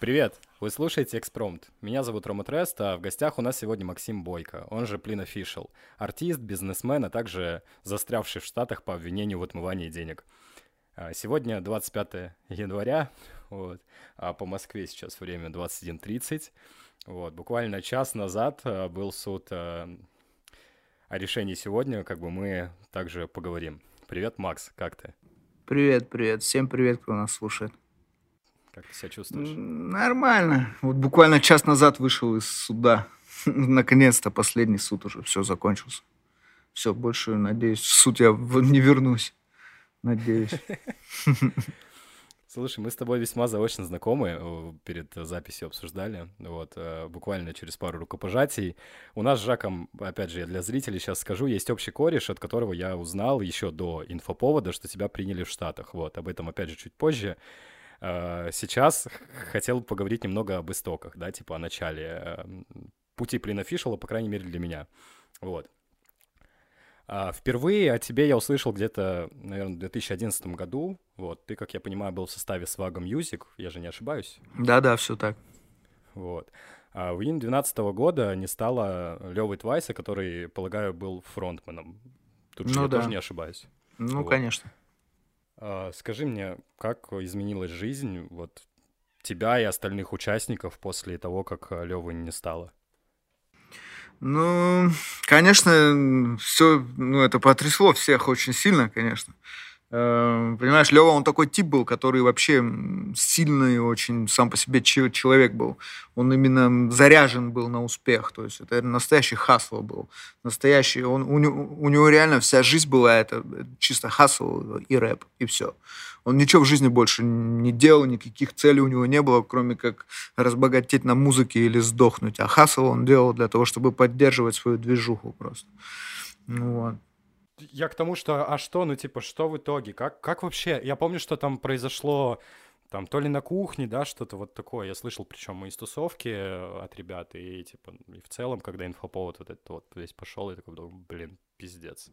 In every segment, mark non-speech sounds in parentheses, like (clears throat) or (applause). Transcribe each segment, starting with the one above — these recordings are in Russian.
Привет! Вы слушаете Экспромт. Меня зовут Рома Трест, а в гостях у нас сегодня Максим Бойко, он же Плин Official. Артист, бизнесмен, а также застрявший в Штатах по обвинению в отмывании денег. А, сегодня 25 января, вот, а по Москве сейчас время 21.30. Вот, буквально час назад а, был суд а, о решении сегодня, как бы мы также поговорим. Привет, Макс, как ты? Привет, привет. Всем привет, кто нас слушает. Как ты себя чувствуешь? Нормально. Вот буквально час назад вышел из суда. (laughs) Наконец-то последний суд уже. Все, закончился. Все, больше, надеюсь, в суд я не вернусь. Надеюсь. Слушай, мы с тобой весьма заочно знакомы, э, перед записью обсуждали, вот, э, буквально через пару рукопожатий. У нас с Жаком, опять же, я для зрителей сейчас скажу, есть общий кореш, от которого я узнал еще до инфоповода, что тебя приняли в Штатах, вот, об этом, опять же, чуть позже. Э, сейчас хотел поговорить немного об истоках, да, типа о начале пути Плина Фишела, по крайней мере, для меня, вот. А, впервые о тебе я услышал где-то, наверное, в 2011 году. Вот, ты, как я понимаю, был в составе Swag Music, я же не ошибаюсь? Да-да, все так. Вот. А в июне 2012 года не стало Левы Твайса, который, полагаю, был фронтменом. Тут ну, же я да. тоже не ошибаюсь. Ну, вот. конечно. А, скажи мне, как изменилась жизнь вот тебя и остальных участников после того, как Левы не стало? Ну, конечно, все, ну, это потрясло всех очень сильно, конечно. Э, понимаешь, Лева, он такой тип был, который вообще сильный очень сам по себе человек был. Он именно заряжен был на успех. То есть это настоящий хасл был. Настоящий. Он, у, него, у него реально вся жизнь была это чисто хасл и рэп, и все. Он ничего в жизни больше не делал, никаких целей у него не было, кроме как разбогатеть на музыке или сдохнуть. А хасл он делал для того, чтобы поддерживать свою движуху просто. Ну, вот. Я к тому, что, а что, ну, типа, что в итоге? Как, как вообще? Я помню, что там произошло, там, то ли на кухне, да, что-то вот такое. Я слышал, причем из тусовки э, от ребят, и, типа, и в целом, когда инфоповод вот этот вот весь пошел, я такой, блин, пиздец.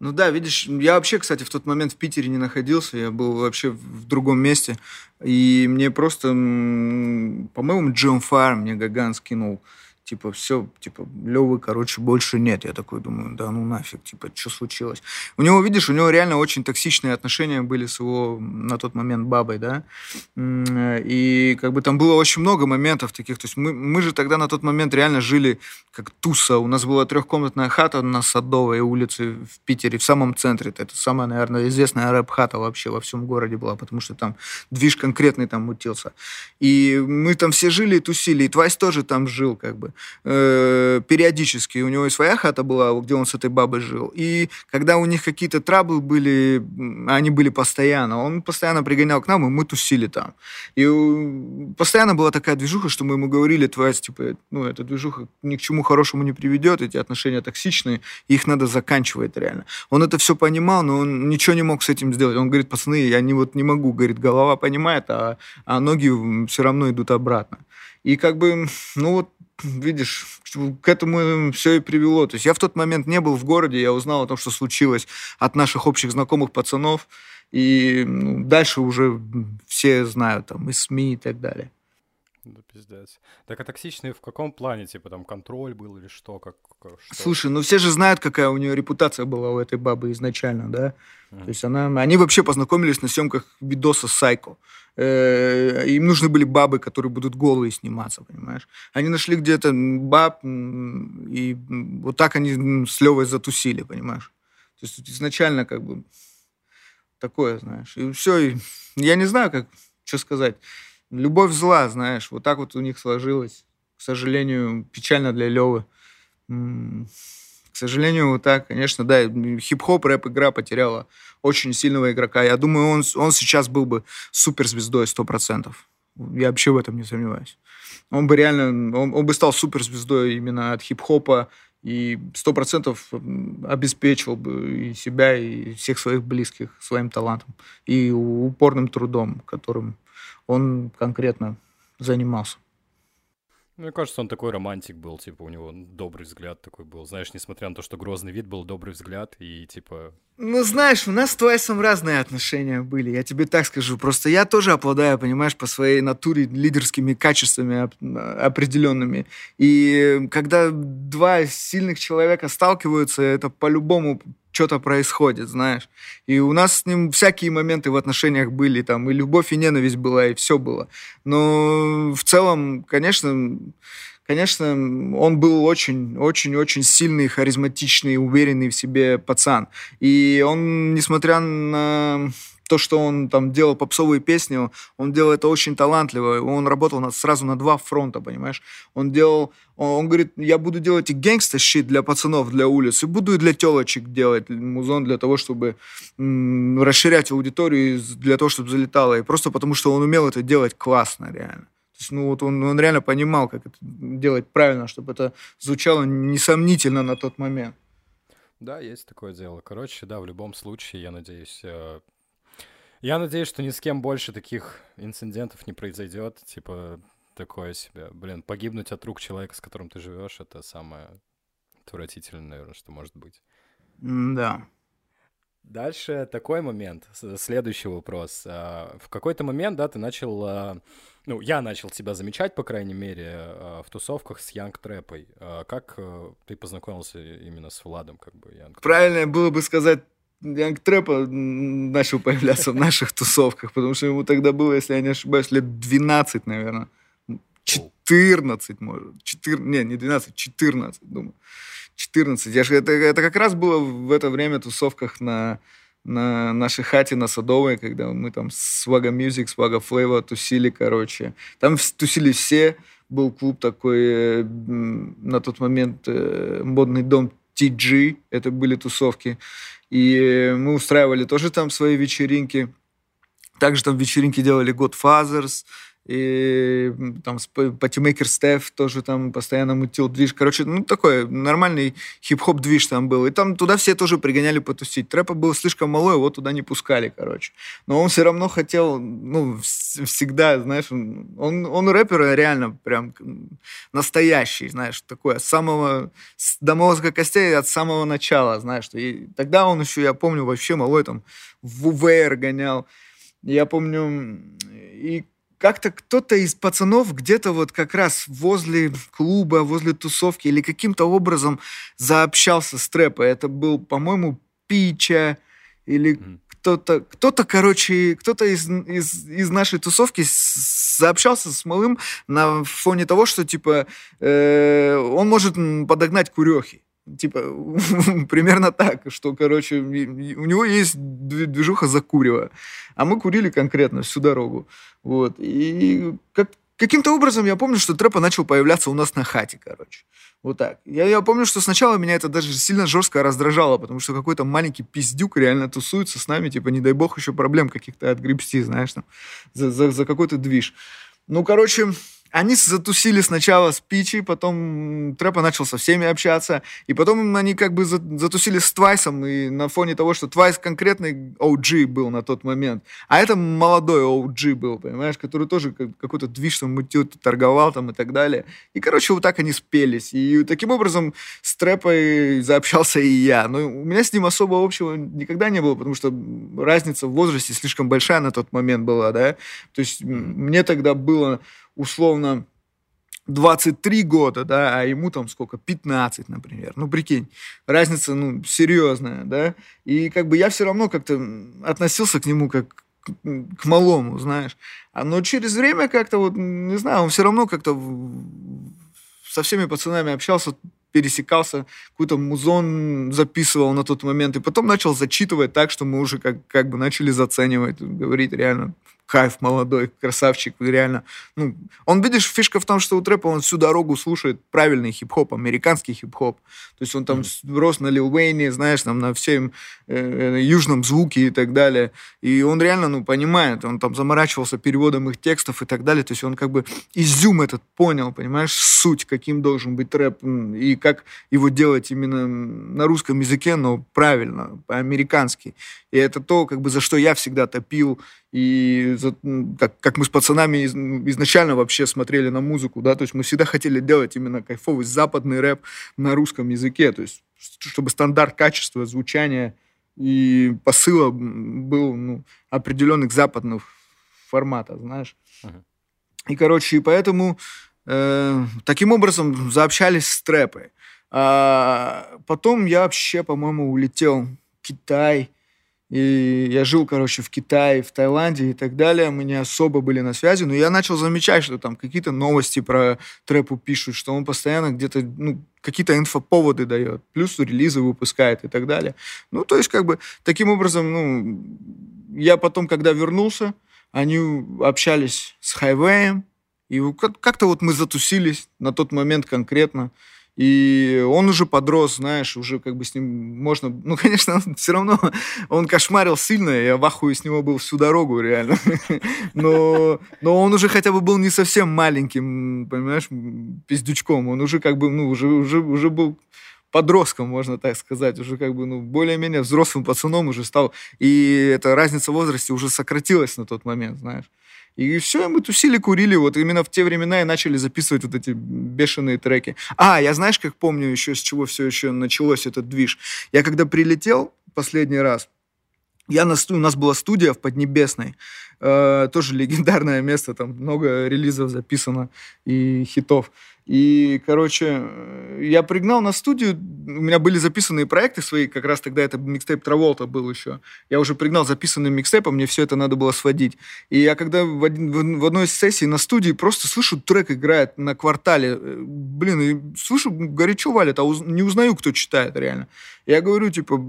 Ну да, видишь, я вообще, кстати, в тот момент в Питере не находился, я был вообще в другом месте, и мне просто, по-моему, Джон Фар мне Гаган скинул типа, все, типа, Левы, короче, больше нет. Я такой думаю, да ну нафиг, типа, что случилось? У него, видишь, у него реально очень токсичные отношения были с его на тот момент бабой, да, и как бы там было очень много моментов таких, то есть мы, мы же тогда на тот момент реально жили как туса, у нас была трехкомнатная хата на Садовой улице в Питере, в самом центре, это самая, наверное, известная рэп-хата вообще во всем городе была, потому что там движ конкретный там мутился. И мы там все жили и тусили, и Твайс тоже там жил, как бы э, периодически. У него и своя хата была, где он с этой бабой жил. И когда у них какие-то траблы были, они были постоянно, он постоянно пригонял к нам, и мы тусили там. И постоянно была такая движуха, что мы ему говорили, твоя, типа, ну, эта движуха ни к чему хорошему не приведет, эти отношения токсичные, их надо заканчивать реально. Он это все понимал, но он ничего не мог с этим сделать. Он говорит, пацаны, я не, вот не могу, говорит, голова понимает, а, а ноги все равно идут обратно. И как бы, ну вот видишь, к этому все и привело. То есть я в тот момент не был в городе, я узнал о том, что случилось от наших общих знакомых пацанов, и ну, дальше уже все знают, там, и СМИ и так далее. Да пиздец. Так а токсичные в каком плане? Типа там контроль был или что? Как, что? Слушай, ну все же знают, какая у нее репутация была у этой бабы изначально, да? Mm. То есть она... Они вообще познакомились на съемках видоса «Сайко». Э, им нужны были бабы, которые будут голые сниматься, понимаешь? Они нашли где-то баб, и вот так они с Левой затусили, понимаешь? То есть изначально как бы такое, знаешь. И все, и я не знаю, как, что сказать. Любовь зла, знаешь, вот так вот у них сложилось. К сожалению, печально для Левы. Сожалению, вот так, конечно, да, хип-хоп, рэп-игра потеряла очень сильного игрока. Я думаю, он, он сейчас был бы суперзвездой 100%. Я вообще в этом не сомневаюсь. Он бы реально, он, он бы стал суперзвездой именно от хип-хопа и сто процентов обеспечил бы и себя, и всех своих близких своим талантом и упорным трудом, которым он конкретно занимался. Мне кажется, он такой романтик был, типа, у него добрый взгляд такой был. Знаешь, несмотря на то, что грозный вид был, добрый взгляд, и, типа... Ну, знаешь, у нас с Твайсом разные отношения были, я тебе так скажу. Просто я тоже обладаю, понимаешь, по своей натуре лидерскими качествами определенными. И когда два сильных человека сталкиваются, это по-любому что-то происходит, знаешь. И у нас с ним всякие моменты в отношениях были, там и любовь, и ненависть была, и все было. Но в целом, конечно, конечно, он был очень, очень, очень сильный, харизматичный, уверенный в себе пацан. И он, несмотря на то, что он там делал попсовые песни, он делал это очень талантливо. Он работал на, сразу на два фронта, понимаешь? Он делал, он, он говорит, я буду делать и гэнгста щит для пацанов, для улиц, и буду и для телочек делать музон для того, чтобы м- расширять аудиторию, для того, чтобы залетало. И просто потому, что он умел это делать классно, реально. То есть, ну вот он, он реально понимал, как это делать правильно, чтобы это звучало несомнительно на тот момент. Да, есть такое дело. Короче, да, в любом случае, я надеюсь, э, я надеюсь, что ни с кем больше таких инцидентов не произойдет. Типа, такое себе. Блин, погибнуть от рук человека, с которым ты живешь, это самое отвратительное, наверное, что может быть. Да. Дальше такой момент, следующий вопрос. А, в какой-то момент, да, ты начал, а, ну, я начал тебя замечать, по крайней мере, а, в тусовках с Янг Трэпой. Как э, ты познакомился именно с Владом, как бы, Янг Правильно было бы сказать Янг Трэпа начал появляться в наших тусовках, потому что ему тогда было, если я не ошибаюсь, лет 12, наверное. 14, может. 4, не, не 12, 14, думаю. 14. Я же, это, это как раз было в это время тусовках на, на нашей хате на Садовой, когда мы там с Swagga Music, Swagga Flavor тусили, короче. Там тусили все. Был клуб такой э, на тот момент э, модный дом TG, это были тусовки. И мы устраивали тоже там свои вечеринки. Также там вечеринки делали Godfathers, и там Патимейкер Стеф тоже там постоянно мутил движ. Короче, ну такой нормальный хип-хоп движ там был. И там туда все тоже пригоняли потусить. Трэпа был слишком малой, его туда не пускали, короче. Но он все равно хотел, ну, всегда, знаешь, он, он, он рэпер реально прям настоящий, знаешь, такой, с самого, до мозга костей от самого начала, знаешь. И тогда он еще, я помню, вообще малой там в УВР гонял. Я помню, и как-то кто-то из пацанов где-то вот как раз возле клуба, возле тусовки или каким-то образом заобщался с трэпа. Это был, по-моему, Пича или mm. кто-то, кто-то, короче, кто-то из, из, из нашей тусовки заобщался с малым на фоне того, что, типа, э, он может подогнать курехи. Типа, (laughs) примерно так, что, короче, у него есть движуха за курево, а мы курили конкретно всю дорогу. Вот. И как, каким-то образом я помню, что трэпа начал появляться у нас на хате, короче. Вот так. Я, я помню, что сначала меня это даже сильно жестко раздражало, потому что какой-то маленький пиздюк реально тусуется с нами, типа, не дай бог еще проблем каких-то отгребсти, знаешь, там, за, за, за какой-то движ. Ну, короче, они затусили сначала с Пичи, потом Трэпа начал со всеми общаться, и потом они как бы затусили с Твайсом, и на фоне того, что Твайс конкретный OG был на тот момент, а это молодой OG был, понимаешь, который тоже какой-то движ там мутил, торговал там и так далее. И, короче, вот так они спелись. И таким образом с Трэпой заобщался и я. Но у меня с ним особо общего никогда не было, потому что разница в возрасте слишком большая на тот момент была, да. То есть мне тогда было условно 23 года, да, а ему там сколько, 15, например. Ну, прикинь, разница, ну, серьезная, да. И как бы я все равно как-то относился к нему как к малому, знаешь. А, но через время как-то вот, не знаю, он все равно как-то со всеми пацанами общался, пересекался, какой-то музон записывал на тот момент, и потом начал зачитывать так, что мы уже как, как бы начали заценивать, говорить реально кайф молодой, красавчик, реально. Ну, он, видишь, фишка в том, что у трэпа он всю дорогу слушает правильный хип-хоп, американский хип-хоп. То есть он там mm. рос на Лил Уэйне, знаешь, там на всем э, э, южном звуке и так далее. И он реально, ну, понимает, он там заморачивался переводом их текстов и так далее. То есть он как бы изюм этот понял, понимаешь, суть, каким должен быть рэп и как его делать именно на русском языке, но правильно, по-американски. И это то, как бы, за что я всегда топил и как, как мы с пацанами из, изначально вообще смотрели на музыку, да, то есть мы всегда хотели делать именно кайфовый западный рэп на русском языке, то есть чтобы стандарт качества, звучания и посыла был ну, определенных западных форматов, знаешь. Uh-huh. И, короче, и поэтому э, таким образом заобщались с трэпой. А потом я вообще, по-моему, улетел в Китай, и я жил, короче, в Китае, в Таиланде и так далее. Мы не особо были на связи, но я начал замечать, что там какие-то новости про трэпу пишут, что он постоянно где-то, ну, какие-то инфоповоды дает, плюс релизы выпускает и так далее. Ну, то есть, как бы, таким образом, ну, я потом, когда вернулся, они общались с Хайвеем, и как-то вот мы затусились на тот момент конкретно. И он уже подрос, знаешь, уже как бы с ним можно... Ну, (laughs) конечно, он все равно он кошмарил сильно, я в ахуе с него был всю дорогу, реально. (laughs) Но, но он уже хотя бы был не совсем маленьким, понимаешь, пиздючком. Он уже как бы, ну, уже, уже, уже был подростком, можно так сказать, уже как бы, ну, более-менее взрослым пацаном уже стал. И эта разница в возрасте уже сократилась на тот момент, знаешь. И все, мы тусили, курили. Вот именно в те времена и начали записывать вот эти бешеные треки. А, я знаешь, как помню еще, с чего все еще началось этот движ? Я когда прилетел последний раз, я на, у нас была студия в Поднебесной, э, тоже (laughs) легендарное место, там много релизов записано и хитов. И, короче, я пригнал на студию, у меня были записанные проекты свои, как раз тогда это микстейп Траволта был еще. Я уже пригнал записанным микстейпом, мне все это надо было сводить. И я когда в, один, в одной из сессий на студии просто слышу, трек играет на квартале. Э, блин, и слышу, горячо валит, а уз, не узнаю, кто читает реально. Я говорю, типа,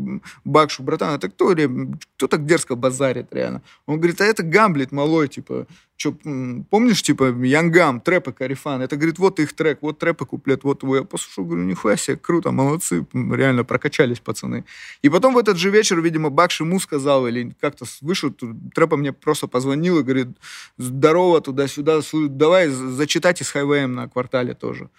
Бакшу, братан, это кто, кто так дерзко базарит реально? Он говорит, а это Гамблет малой, типа, что, помнишь, типа, Янгам, трэпы, Карифан? Это, говорит, вот их трек, вот трэпы, куплет, вот твой. Я послушал, говорю, нихуя себе, круто, молодцы, реально прокачались пацаны. И потом в этот же вечер, видимо, Бакш ему сказал, или как-то вышел, трэпа мне просто позвонил и говорит, здорово, туда-сюда, давай зачитать из Хайвеем на квартале тоже.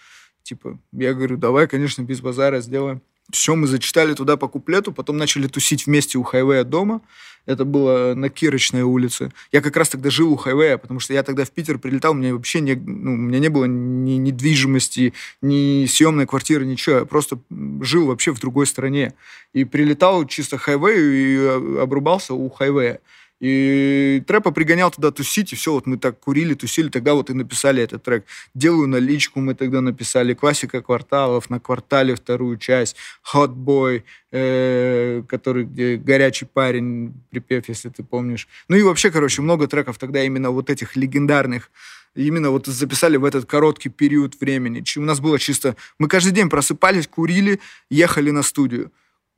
Типа, я говорю, давай, конечно, без базара сделаем. Все, мы зачитали туда по куплету, потом начали тусить вместе у Хайвея дома. Это было на Кирочной улице. Я как раз тогда жил у Хайвея, потому что я тогда в Питер прилетал, у меня вообще не, ну, у меня не было ни недвижимости, ни съемной квартиры, ничего. Я просто жил вообще в другой стране. И прилетал чисто Хайвею и э, обрубался у Хайвея. И трэпа пригонял туда тусить, и все, вот мы так курили, тусили, тогда вот и написали этот трек. «Делаю наличку» мы тогда написали, «Классика кварталов», на квартале вторую часть, «Hot Boy», э, который, где горячий парень, припев, если ты помнишь. Ну и вообще, короче, много треков тогда именно вот этих легендарных, именно вот записали в этот короткий период времени. У нас было чисто... Мы каждый день просыпались, курили, ехали на студию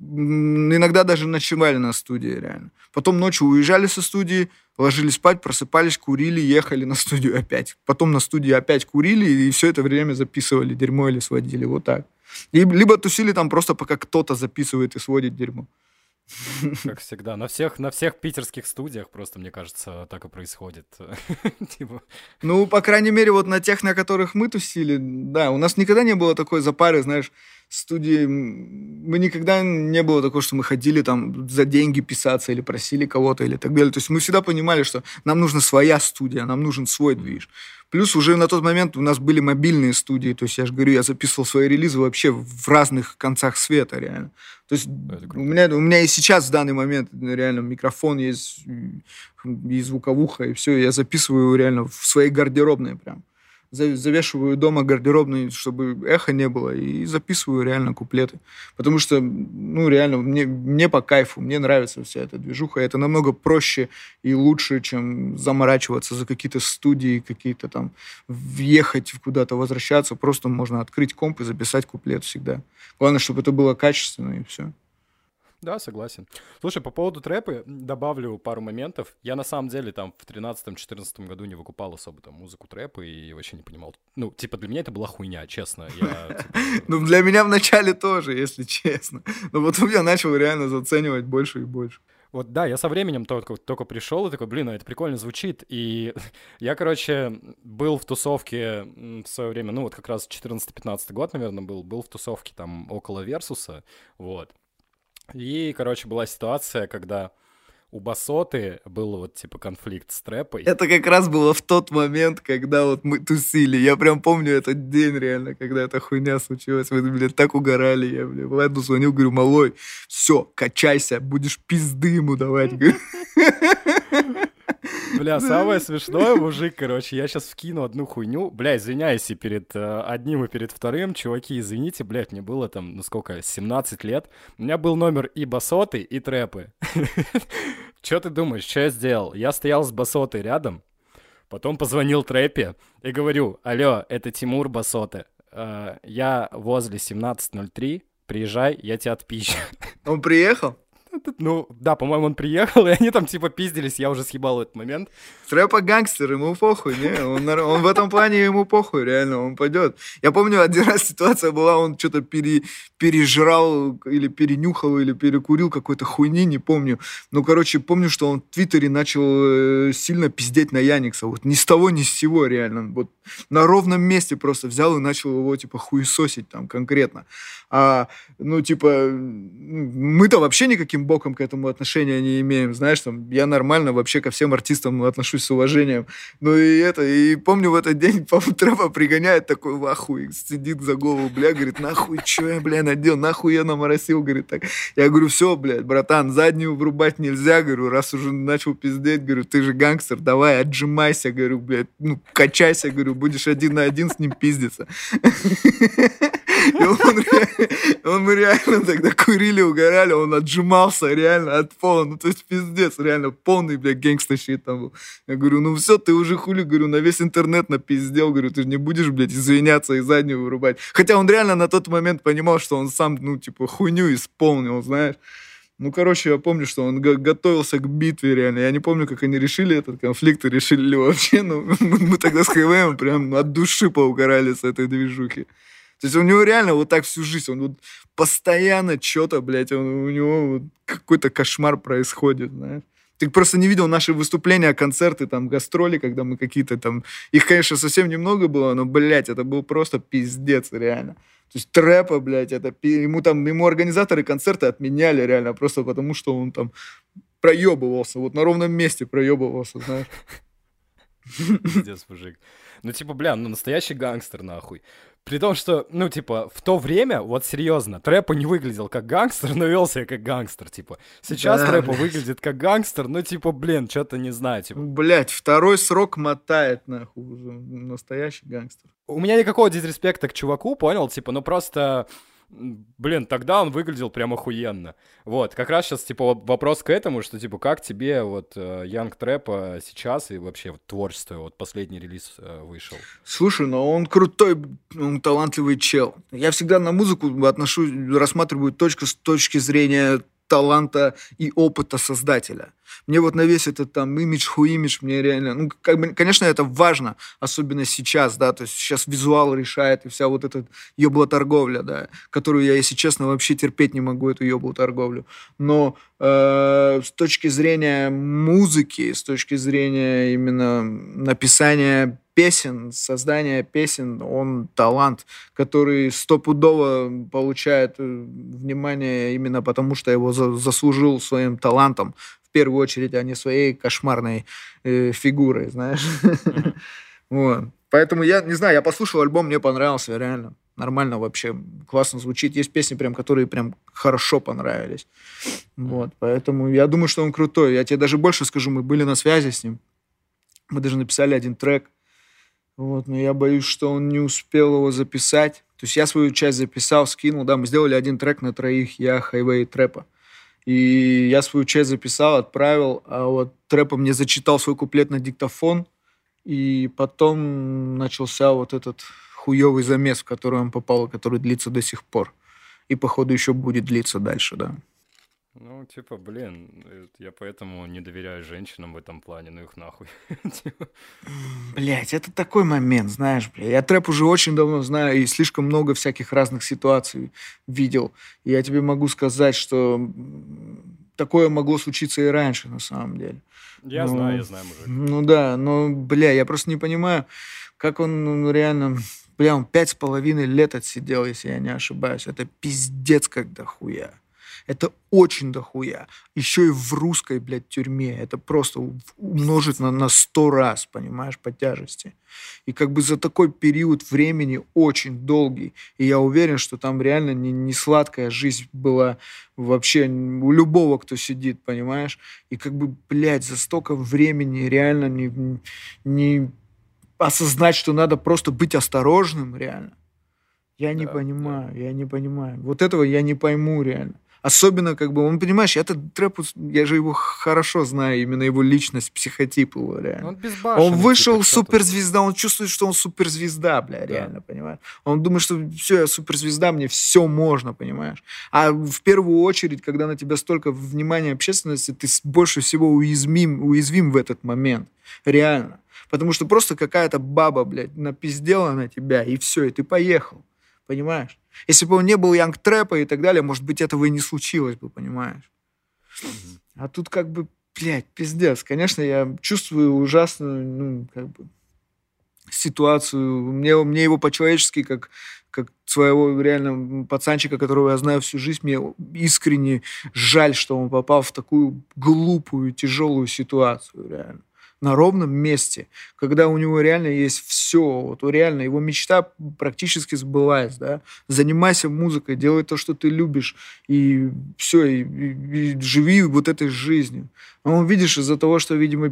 иногда даже ночевали на студии, реально. Потом ночью уезжали со студии, ложились спать, просыпались, курили, ехали на студию опять. Потом на студии опять курили, и все это время записывали дерьмо или сводили. Вот так. И, либо тусили там просто, пока кто-то записывает и сводит дерьмо. Как всегда. На всех, на всех питерских студиях просто, мне кажется, так и происходит. (laughs) типа. Ну, по крайней мере, вот на тех, на которых мы тусили, да, у нас никогда не было такой запары, знаешь, студии. Мы никогда не было такого, что мы ходили там за деньги писаться или просили кого-то или так далее. То есть мы всегда понимали, что нам нужна своя студия, нам нужен свой движ. Плюс уже на тот момент у нас были мобильные студии, то есть я же говорю, я записывал свои релизы вообще в разных концах света, реально. То есть у меня, у меня и сейчас в данный момент реально микрофон есть, и звуковуха, и все, я записываю реально в своей гардеробной прям завешиваю дома гардеробный, чтобы эхо не было, и записываю реально куплеты. Потому что, ну, реально, мне, мне по кайфу, мне нравится вся эта движуха. Это намного проще и лучше, чем заморачиваться за какие-то студии, какие-то там, въехать куда-то, возвращаться. Просто можно открыть комп и записать куплет всегда. Главное, чтобы это было качественно, и все. Да, согласен. Слушай, по поводу трэпы добавлю пару моментов. Я на самом деле там в 13-14 году не выкупал особо там музыку трэпа и вообще не понимал. Ну, типа для меня это была хуйня, честно. (laughs) Типа... Ну, для меня вначале тоже, если честно. Но потом я начал реально заценивать больше и больше. Вот да, я со временем только, только пришел и такой, блин, а это прикольно звучит. И (laughs) я, короче, был в тусовке в свое время, ну вот как раз 14-15 год, наверное, был, был в тусовке там около Версуса, вот. И, короче, была ситуация, когда у Басоты был вот типа конфликт с трэпой. Это как раз было в тот момент, когда вот мы тусили. Я прям помню этот день реально, когда эта хуйня случилась. Мы, блядь, так угорали. Я, блядь, Владу звонил, говорю, малой, все, качайся, будешь пизды ему давать. Бля, самое смешное, мужик, короче, я сейчас вкину одну хуйню. Бля, извиняюсь и перед э, одним, и перед вторым. Чуваки, извините, блядь, мне было там, ну сколько, 17 лет. У меня был номер и басоты, и трэпы. (laughs) Чё ты думаешь, что я сделал? Я стоял с басотой рядом, потом позвонил трэпе и говорю, алло, это Тимур Басоты. Э, я возле 17.03, приезжай, я тебя отпищу. Он приехал? (laughs) Ну, да, по-моему, он приехал, (laughs) и они там типа пиздились, я уже съебал этот момент. Трэпа гангстер, ему похуй, не? Он, он в этом плане ему похуй, реально, он пойдет. Я помню, один (laughs) раз ситуация была, он что-то пере, пережрал или перенюхал, или перекурил какой-то хуйни, не помню. Ну, короче, помню, что он в Твиттере начал э, сильно пиздеть на Яникса. Вот ни с того, ни с сего, реально. Вот на ровном месте просто взял и начал его, типа, хуесосить там конкретно. А, ну, типа, мы-то вообще никаким боком к этому отношения не имеем, знаешь, там, я нормально вообще ко всем артистам отношусь с уважением. Ну, и это, и помню в этот день, (laughs) по-моему, Трэпа пригоняет такой в ахуй, сидит за голову, бля, говорит, нахуй, что я, бля, надел, нахуй я наморосил, говорит, так. Я говорю, все, блядь, братан, заднюю врубать нельзя, говорю, раз уже начал пиздеть, говорю, ты же гангстер, давай, отжимайся, говорю, блядь, ну, качайся, говорю, будешь один на один с ним пиздиться. (laughs) И он, он мы реально (laughs) тогда курили, угорали, он отжимался реально от пола. Ну, то есть пиздец, реально полный, бля, гэнгста щит там был. Я говорю, ну все, ты уже хули, говорю, на весь интернет напиздел, говорю, ты же не будешь, блядь, извиняться и заднюю вырубать. Хотя он реально на тот момент понимал, что он сам, ну, типа, хуйню исполнил, знаешь. Ну, короче, я помню, что он готовился к битве реально. Я не помню, как они решили этот конфликт и решили ли вообще. Но (laughs) мы тогда с ХВМ прям от души поугорали с этой движухи. То есть у него реально вот так всю жизнь, он вот постоянно что-то, блядь, он, у него вот какой-то кошмар происходит, знаешь. Ты просто не видел наши выступления, концерты, там, гастроли, когда мы какие-то там... Их, конечно, совсем немного было, но, блядь, это был просто пиздец, реально. То есть трэпа, блядь, это... Ему там, ему организаторы концерта отменяли реально, просто потому что он там проебывался, вот на ровном месте проебывался, знаешь. Пиздец, мужик. Ну, типа, бля, ну настоящий гангстер, нахуй. При том, что, ну, типа, в то время, вот серьезно, Трэпа не выглядел как гангстер, но вел себя как гангстер, типа. Сейчас да, Трэпа выглядит как гангстер, ну, типа, блин, что-то не знаю, типа. Блять, второй срок мотает, нахуй, уже настоящий гангстер. У меня никакого дисреспекта к чуваку, понял, типа, ну, просто блин, тогда он выглядел прям охуенно. Вот, как раз сейчас, типа, вопрос к этому, что, типа, как тебе вот Янг э, Трэпа сейчас и вообще вот, творчество, вот последний релиз э, вышел? Слушай, ну он крутой, он талантливый чел. Я всегда на музыку отношусь, рассматриваю точку с точки зрения таланта и опыта создателя. Мне вот на весь этот там имидж, хуимидж, мне реально, ну, как бы, конечно, это важно, особенно сейчас, да, то есть сейчас визуал решает, и вся вот эта торговля, да, которую я, если честно, вообще терпеть не могу, эту торговлю. Но э, с точки зрения музыки, с точки зрения именно написания песен, создания песен, он талант, который стопудово получает э, внимание именно потому, что его за, заслужил своим талантом, в первую очередь, а не своей кошмарной э, фигурой, знаешь. (laughs) Вот. Поэтому я, не знаю, я послушал альбом, мне понравился, реально. Нормально вообще, классно звучит. Есть песни, прям, которые прям хорошо понравились. Вот, поэтому я думаю, что он крутой. Я тебе даже больше скажу, мы были на связи с ним. Мы даже написали один трек. Вот, но я боюсь, что он не успел его записать. То есть я свою часть записал, скинул, да, мы сделали один трек на троих, я, Хайвей и Трэпа. И я свою часть записал, отправил, а вот Трэпа мне зачитал свой куплет на диктофон, и потом начался вот этот хуёвый замес, в который он попал, который длится до сих пор. И, походу, еще будет длиться дальше, да. Ну, типа, блин, я поэтому не доверяю женщинам в этом плане, ну их нахуй. (laughs) Типа. Блять, это такой момент, знаешь, бля. Я трэп уже очень давно знаю и слишком много всяких разных ситуаций видел. И я тебе могу сказать, что такое могло случиться и раньше, на самом деле. Я ну, знаю, я знаю, мужик. Ну да, но, бля, я просто не понимаю, как он ну, реально... Бля, он пять с половиной лет отсидел, если я не ошибаюсь. Это пиздец как дохуя. Это очень дохуя. Еще и в русской, блядь, тюрьме. Это просто умножить на, на сто раз, понимаешь, по тяжести. И как бы за такой период времени очень долгий. И я уверен, что там реально не, не сладкая жизнь была вообще у любого, кто сидит, понимаешь? И как бы, блядь, за столько времени реально не, не осознать, что надо просто быть осторожным, реально. Я не да, понимаю, да. я не понимаю. Вот этого я не пойму реально. Особенно, как бы, он, понимаешь, этот трэп, я же его хорошо знаю, именно его личность, психотип его, реально. Он безбашенный. Он вышел типа, суперзвезда, он чувствует, что он суперзвезда, бля, да. реально, понимаешь? Он думает, что все, я суперзвезда, мне все можно, понимаешь? А в первую очередь, когда на тебя столько внимания общественности, ты больше всего уязвим, уязвим в этот момент. Реально. Потому что просто какая-то баба, блядь, напиздела на тебя, и все, и ты поехал. Понимаешь? Если бы он не был Янг Трэпа и так далее, может быть, этого и не случилось бы, понимаешь? А тут как бы, блядь, пиздец. Конечно, я чувствую ужасную, ну, как бы, ситуацию. Мне, мне его по-человечески, как, как своего реально пацанчика, которого я знаю всю жизнь, мне искренне жаль, что он попал в такую глупую, тяжелую ситуацию, реально на ровном месте, когда у него реально есть все, вот реально его мечта практически сбылась, да, занимайся музыкой, делай то, что ты любишь, и все, и, и, и живи вот этой жизнью. А он, видишь, из-за того, что, видимо,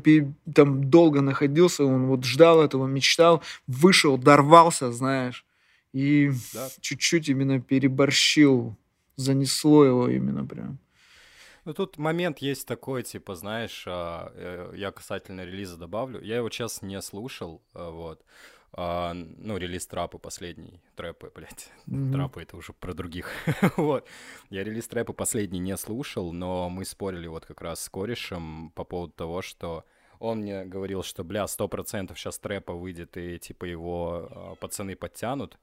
там долго находился, он вот ждал этого, мечтал, вышел, дорвался, знаешь, и да. чуть-чуть именно переборщил, занесло его именно прям. Ну, тут момент есть такой, типа, знаешь, а, э, я касательно релиза добавлю. Я его сейчас не слушал, а, вот. А, ну, релиз трапы последний, трэпы, блядь, mm-hmm. трапы это уже про других, (laughs) вот. Я релиз Трэппы последний не слушал, но мы спорили вот как раз с корешем по поводу того, что он мне говорил, что, бля, сто процентов сейчас Трэппа выйдет, и, типа, его пацаны подтянут,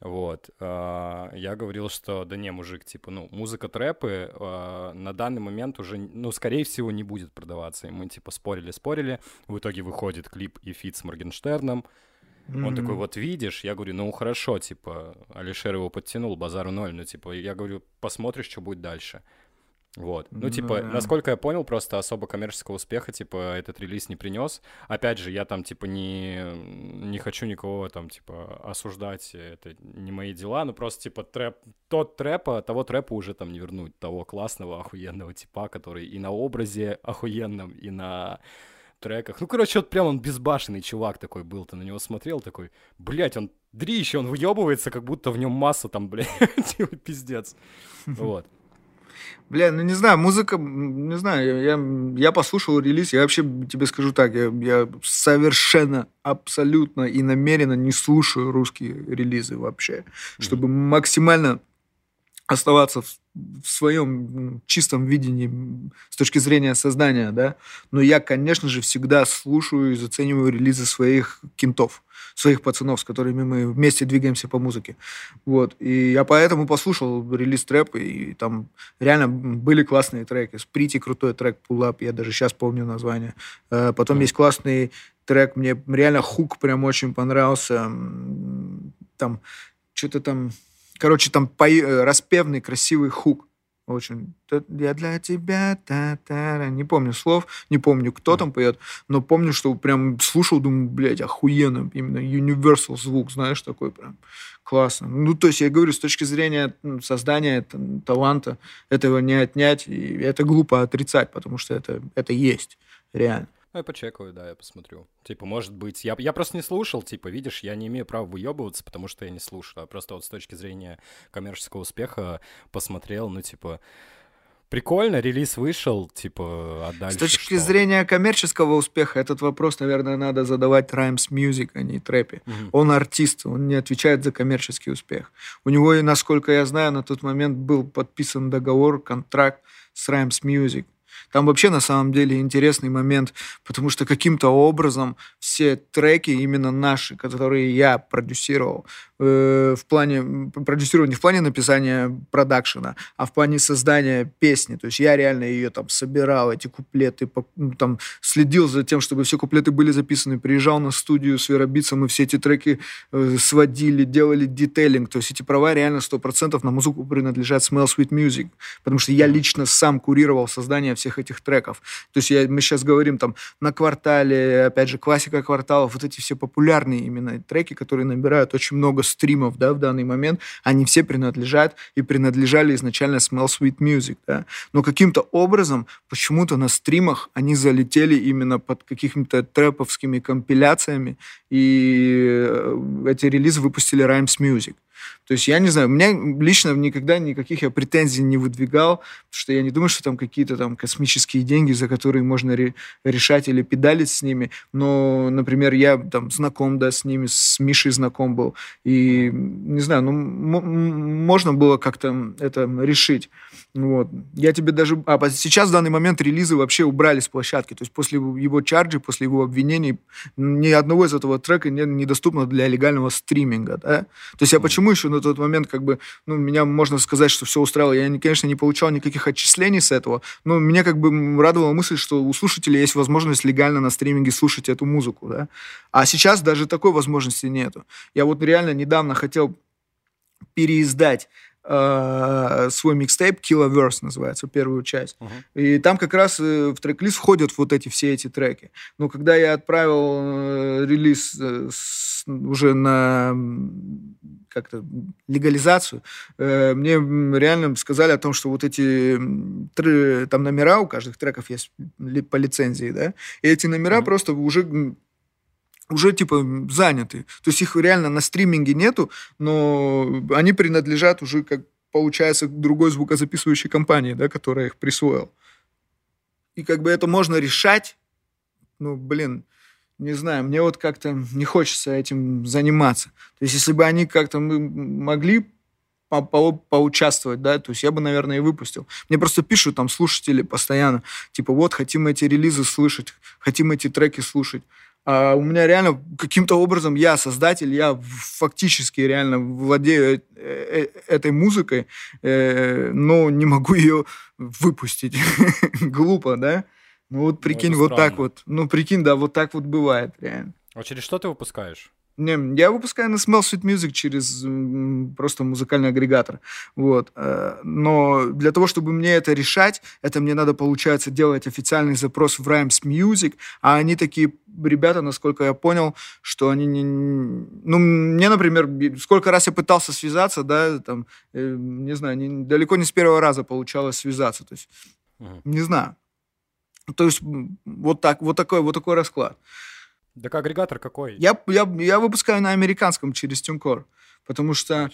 вот. А, я говорил, что да не, мужик, типа, ну, музыка Трэппы а, на данный момент уже, ну, скорее всего, не будет продаваться. И мы, типа, спорили-спорили. В итоге выходит клип и фит с Моргенштерном. Mm-hmm. Он такой, вот видишь, я говорю, ну хорошо, типа, Алишер его подтянул, базару ноль, ну, типа, я говорю, посмотришь, что будет дальше. Вот. Ну, типа, да. насколько я понял, просто особо коммерческого успеха, типа, этот релиз не принес. Опять же, я там, типа, не, не хочу никого там, типа, осуждать, это не мои дела, но просто, типа, трэп, тот трэпа, того трэпа уже там не вернуть, того классного, охуенного типа, который и на образе охуенном, и на треках. Ну, короче, вот прям он безбашенный чувак такой был, ты на него смотрел, такой, блядь, он дрищ, он выебывается, как будто в нем масса там, блядь, (laughs) типа, пиздец. (laughs) Вот. Бля, ну не знаю, музыка, не знаю, я, я послушал релиз, я вообще тебе скажу так, я, я совершенно, абсолютно и намеренно не слушаю русские релизы вообще, mm-hmm. чтобы максимально оставаться в, в своем чистом видении с точки зрения создания, да. Но я, конечно же, всегда слушаю и зацениваю релизы своих кентов, своих пацанов, с которыми мы вместе двигаемся по музыке. Вот. И я поэтому послушал релиз трэп, и там реально были классные треки. Сприти крутой трек Pull Up, я даже сейчас помню название. Э, потом mm. есть классный трек, мне реально хук прям очень понравился. Там что-то там Короче, там по... Э, распевный, красивый хук. Очень. Я для тебя, та та Не помню слов, не помню, кто там поет, но помню, что прям слушал, думаю, блядь, охуенно. Именно universal звук, знаешь, такой прям классно. Ну, то есть, я говорю, с точки зрения создания таланта, этого не отнять, и это глупо отрицать, потому что это, это есть, реально. Ну, я почекаю, да, я посмотрю. Типа, может быть, я, я просто не слушал, типа, видишь, я не имею права выебываться, потому что я не слушал, а просто вот с точки зрения коммерческого успеха посмотрел, ну, типа, прикольно, релиз вышел, типа, а дальше С точки что? зрения коммерческого успеха, этот вопрос, наверное, надо задавать Rhymes Music, а не Трэпе. Угу. Он артист, он не отвечает за коммерческий успех. У него, насколько я знаю, на тот момент был подписан договор, контракт с Rhymes Music. Там вообще на самом деле интересный момент, потому что каким-то образом все треки именно наши, которые я продюсировал, э, в плане продюсирования, не в плане написания продакшена, а в плане создания песни. То есть я реально ее там собирал, эти куплеты, ну, там следил за тем, чтобы все куплеты были записаны, приезжал на студию с Веробитцем, мы все эти треки э, сводили, делали детейлинг. То есть эти права реально 100% на музыку принадлежат Smell Sweet Music, потому что я лично сам курировал создание всех этих треков. То есть я, мы сейчас говорим там на квартале, опять же, классика кварталов, вот эти все популярные именно треки, которые набирают очень много стримов, да, в данный момент, они все принадлежат и принадлежали изначально Smell Sweet Music, да. Но каким-то образом почему-то на стримах они залетели именно под какими-то трэповскими компиляциями, и э, эти релизы выпустили Rhymes Music. То есть я не знаю, у меня лично никогда никаких я претензий не выдвигал, потому что я не думаю, что там какие-то там космические деньги, за которые можно ре- решать или педалить с ними. Но, например, я там знаком, да, с ними, с Мишей знаком был. И, не знаю, ну, можно было как-то это решить. Вот. Я тебе даже... А сейчас в данный момент релизы вообще убрали с площадки. То есть после его чарджи, после его обвинений, ни одного из этого трека не, недоступно для легального стриминга. Да? То есть я почему еще на тот момент как бы, ну, меня можно сказать, что все устраивало. Я, конечно, не получал никаких отчислений с этого, но меня как бы радовала мысль, что у слушателей есть возможность легально на стриминге слушать эту музыку, да. А сейчас даже такой возможности нету. Я вот реально недавно хотел переиздать э, свой микстейп Killer Verse называется, первую часть. Uh-huh. И там как раз э, в трек-лист входят вот эти все эти треки. Но когда я отправил э, релиз с, уже на как-то легализацию, э, мне реально сказали о том, что вот эти там номера у каждых треков есть по лицензии, да, и эти номера mm-hmm. просто уже уже типа заняты. То есть их реально на стриминге нету, но они принадлежат уже, как получается, другой звукозаписывающей компании, да, которая их присвоила. И как бы это можно решать, ну, блин, не знаю, мне вот как-то не хочется этим заниматься. То есть, если бы они как-то могли по по поучаствовать, да, то есть я бы, наверное, и выпустил. Мне просто пишут там слушатели постоянно, типа, вот, хотим эти релизы слышать, хотим эти треки слушать. А у меня реально каким-то образом я создатель, я фактически реально владею э, э, этой музыкой, э, но не могу ее выпустить. (laughs) Глупо, да? Ну вот ну, прикинь, ну, вот так вот. Ну прикинь, да, вот так вот бывает, реально. А через что ты выпускаешь? Не, я выпускаю на Smell Sweet Music через просто музыкальный агрегатор. Вот. Э, но для того, чтобы мне это решать, это мне надо, получается, делать официальный запрос в Rhymes Music, а они такие ребята, насколько я понял, что они не... Ну, мне, например, сколько раз я пытался связаться, да, там, э, не знаю, не, далеко не с первого раза получалось связаться. То есть, uh-huh. не знаю. То есть вот так, вот такой, вот такой расклад. Так агрегатор какой? Я, я, я выпускаю на американском через TuneCore. Потому что,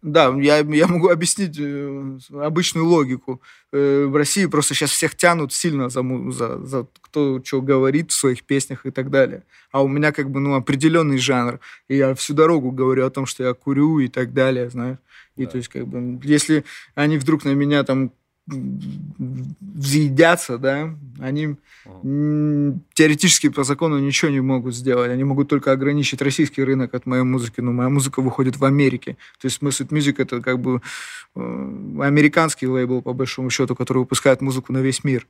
да, я, я могу объяснить э, обычную логику. Э, в России просто сейчас всех тянут сильно за, за, за кто что говорит в своих песнях и так далее. А у меня как бы, ну, определенный жанр. И я всю дорогу говорю о том, что я курю и так далее, знаешь. И да. то есть, как бы, если они вдруг на меня там взъедятся, да, они теоретически по закону ничего не могут сделать. Они могут только ограничить российский рынок от моей музыки, но моя музыка выходит в Америке. То есть Smooth Music это как бы э, американский лейбл, по большому счету, который выпускает музыку на весь мир.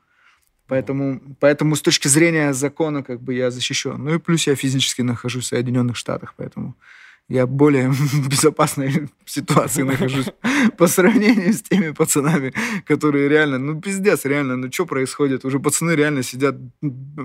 Поэтому, поэтому с точки зрения закона как бы я защищен. Ну и плюс я физически нахожусь в Соединенных Штатах, поэтому я более (laughs) в безопасной ситуации нахожусь (laughs) по сравнению с теми пацанами, которые реально, ну, пиздец, реально, ну, что происходит? Уже пацаны реально сидят,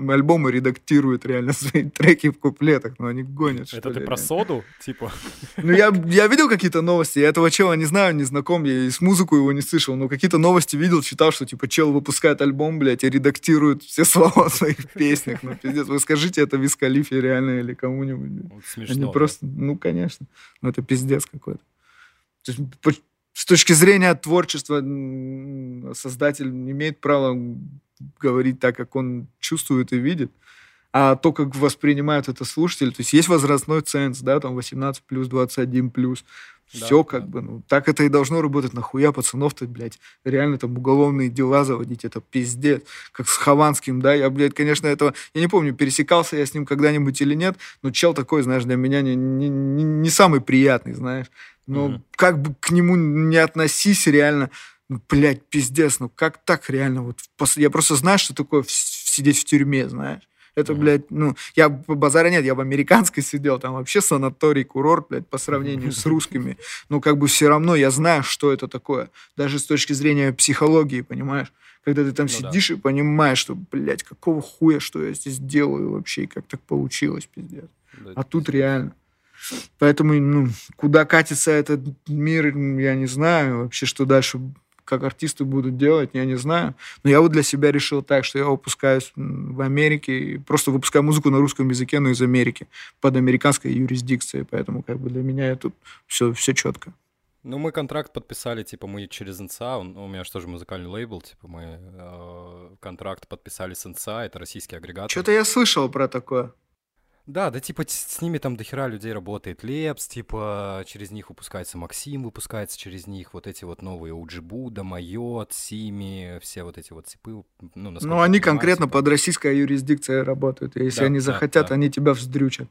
альбомы редактируют реально (laughs) свои треки в куплетах, ну, они гонят, Это ты про соду, типа? Ну, я, я видел какие-то новости, я этого чела не знаю, не знаком, я и с музыку его не слышал, но какие-то новости видел, читал, что, типа, чел выпускает альбом, блядь, и редактирует все слова в своих песнях, ну, пиздец, вы скажите это Вискалифе реально или кому-нибудь. Вот смешно. Они просто, ну, конечно конечно. Но это пиздец какой-то. То есть, с точки зрения творчества создатель имеет право говорить так, как он чувствует и видит. а то, как воспринимают это слушатели, то есть есть возрастной ценз, да, там 18 плюс, 21 плюс, да, все как да. бы, ну, так это и должно работать. Нахуя пацанов-то, блядь, реально там уголовные дела заводить, это пиздец. Как с Хованским, да, я, блядь, конечно, этого... Я не помню, пересекался я с ним когда-нибудь или нет, но чел такой, знаешь, для меня не, не, не, не самый приятный, знаешь. Но mm-hmm. как бы к нему не относись реально, ну, блядь, пиздец, ну как так реально? Вот я просто знаю, что такое сидеть в тюрьме, знаешь. Это, mm-hmm. блядь, ну, я базара нет, я в американской сидел, там вообще санаторий, курорт, блядь, по сравнению с русскими. Ну, как бы все равно я знаю, что это такое. Даже с точки зрения психологии, понимаешь? Когда ты там ну, сидишь да. и понимаешь, что, блядь, какого хуя, что я здесь делаю вообще, и как так получилось, пиздец. Да, а тут реально. Поэтому, ну, куда катится этот мир, я не знаю вообще, что дальше как артисты будут делать, я не знаю. Но я вот для себя решил так, что я выпускаюсь в Америке, и просто выпускаю музыку на русском языке, но из Америки, под американской юрисдикцией. Поэтому как бы для меня тут все, все четко. Ну, мы контракт подписали, типа, мы через он, у меня же тоже музыкальный лейбл, типа, мы э, контракт подписали с НЦА, это российский агрегатор. Что-то я слышал про такое. Да, да, типа с ними там дохера людей работает. Лепс, типа через них выпускается Максим, выпускается через них вот эти вот новые Уджибуда, Майот, Сими, все вот эти вот типы. Ну, ну они конкретно типа... под российской юрисдикцией работают. И если да, они захотят, да, они тебя вздрючат.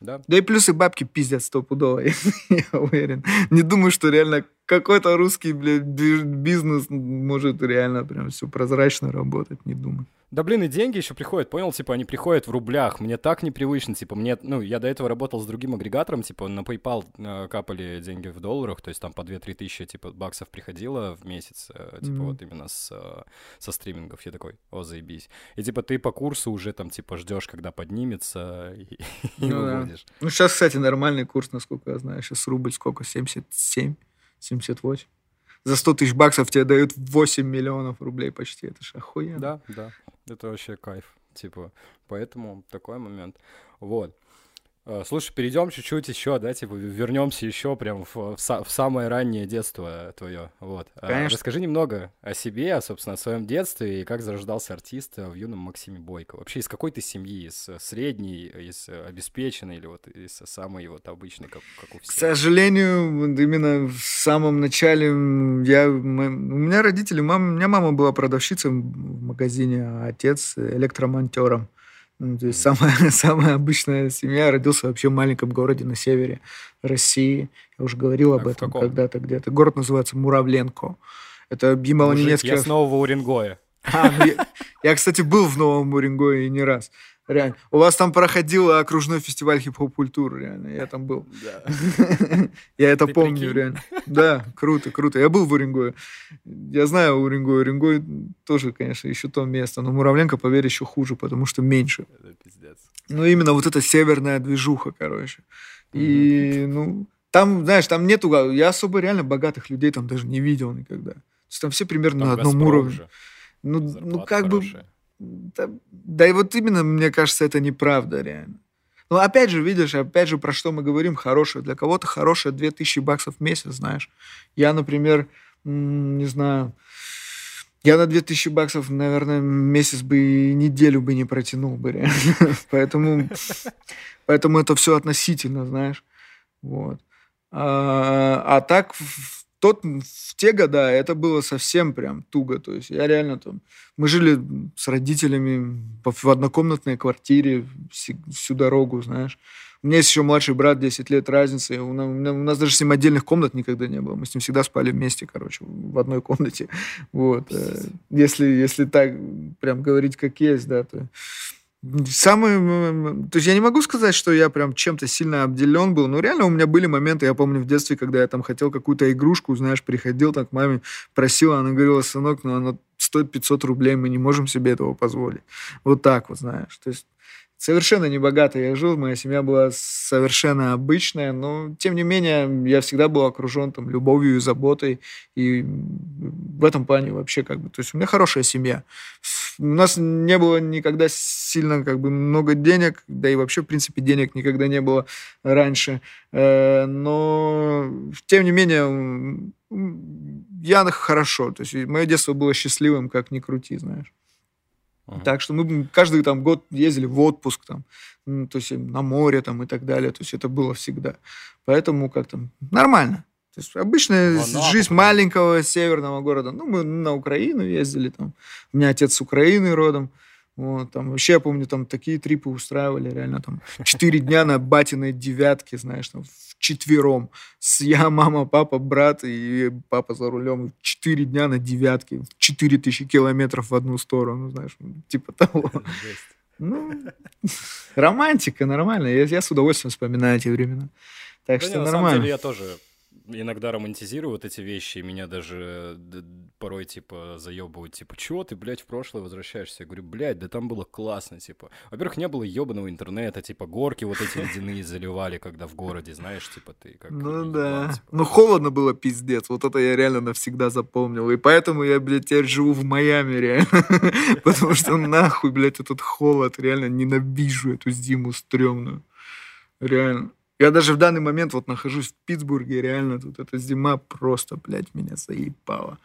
Да. Да и плюсы бабки пиздят стопудово, (laughs) я уверен. Не думаю, что реально какой-то русский блядь, бизнес может реально прям все прозрачно работать, не думаю. Да блин, и деньги еще приходят, понял? Типа, они приходят в рублях. Мне так непривычно, типа, мне, ну, я до этого работал с другим агрегатором, типа, на PayPal э, капали деньги в долларах, то есть там по 2-3 тысячи, типа, баксов приходило в месяц, э, типа, mm-hmm. вот именно с, э, со стримингов. Я такой, о, заебись. И, типа, ты по курсу уже там, типа, ждешь, когда поднимется, (laughs) и, ну, выводишь. Да. Ну, сейчас, кстати, нормальный курс, насколько я знаю. Сейчас рубль сколько? 77? 78? за 100 тысяч баксов тебе дают 8 миллионов рублей почти. Это ж охуенно. Да, да. Это вообще кайф. Типа, поэтому такой момент. Вот. Э, слушай, перейдем чуть-чуть еще, да, типа вернемся еще прям в, в, в самое раннее детство твое. Вот. Э, Конечно. Расскажи немного о себе, собственно, о своем детстве и как зарождался артист в юном Максиме Бойко. Вообще, из какой ты семьи? Из средней, из обеспеченной или вот из самой вот обычной, как, как у всех? К сожалению, именно в самом начале я, мы, у меня родители, мама, у меня мама была продавщицей в магазине, а отец электромонтером. Ну, то есть самая, (laughs) самая обычная семья. Родился вообще в маленьком городе на севере России. Я уже говорил об этом когда-то где-то. Город называется Муравленко. Это Ямало-Ненецкий... Я с Нового Уренгоя. А, ну, я, я, кстати, был в Новом Уренгое не раз. Реально. У вас там проходил окружной фестиваль хип-хоп культуры, реально. Я там был. (laughs) Я это помню, реально. Да, круто, круто. Я был в Уренгое. Я знаю Уренгой. Уренгой тоже, конечно, еще то место. Но Муравленко, поверь, еще хуже, потому что меньше. Это пиздец. Ну, именно вот эта северная движуха, короче. И, ну, там, знаешь, там нету... Я особо реально богатых людей там даже не видел никогда. То есть там все примерно на одном уровне. Ну, ну, как бы да, да и вот именно, мне кажется, это неправда реально. Но ну, опять же, видишь, опять же, про что мы говорим, хорошее. Для кого-то хорошее 2000 баксов в месяц, знаешь. Я, например, не знаю, я на 2000 баксов, наверное, месяц бы и неделю бы не протянул бы, реально. (laughs) поэтому, поэтому это все относительно, знаешь. Вот. А, а так, тот, в те года это было совсем прям туго. То есть я реально там... Мы жили с родителями в однокомнатной квартире всю дорогу, знаешь. У меня есть еще младший брат, 10 лет разницы. У нас, у нас даже с ним отдельных комнат никогда не было. Мы с ним всегда спали вместе, короче, в одной комнате. (laughs) Вот. Э, если, если так прям говорить как есть, да, то Самый, то есть я не могу сказать, что я прям чем-то сильно обделен был, но реально у меня были моменты, я помню в детстве, когда я там хотел какую-то игрушку, знаешь, приходил так к маме, просил, она говорила, сынок, ну она стоит 500 рублей, мы не можем себе этого позволить. Вот так вот, знаешь. То есть совершенно не богато я жил, моя семья была совершенно обычная, но тем не менее я всегда был окружен там любовью и заботой, и в этом плане вообще как бы, то есть у меня хорошая семья. У нас не было никогда сильно как бы много денег, да и вообще в принципе денег никогда не было раньше, э, но тем не менее я хорошо, то есть мое детство было счастливым, как ни крути, знаешь. Uh-huh. Так что мы каждый там год ездили в отпуск там, то есть на море там и так далее. То есть это было всегда. Поэтому как-то нормально. То есть обычная Ванапу, жизнь маленького северного города. Ну, мы на Украину ездили там. У меня отец с Украины родом. Вот, там вообще, я помню, там такие трипы устраивали, реально, там, четыре дня на батиной девятке, знаешь, там, четвером. С я, мама, папа, брат и папа за рулем. Четыре дня на девятке, четыре тысячи километров в одну сторону, знаешь, типа того. Ну, романтика, нормально. Я, я с удовольствием вспоминаю эти времена. Так да что не, нормально. На самом деле я тоже иногда романтизирую вот эти вещи, и меня даже порой, типа, заебывают, типа, чего ты, блядь, в прошлое возвращаешься? Я говорю, блядь, да там было классно, типа. Во-первых, не было ебаного интернета, типа, горки вот эти ледяные заливали, когда в городе, знаешь, типа, ты как... Ну да, типа. ну холодно было, пиздец, вот это я реально навсегда запомнил, и поэтому я, блядь, теперь живу в Майами, реально, (laughs) потому что нахуй, блядь, этот холод, реально ненавижу эту зиму стрёмную, реально. Я даже в данный момент вот нахожусь в Питтсбурге, реально тут эта зима просто, блядь, меня заебала.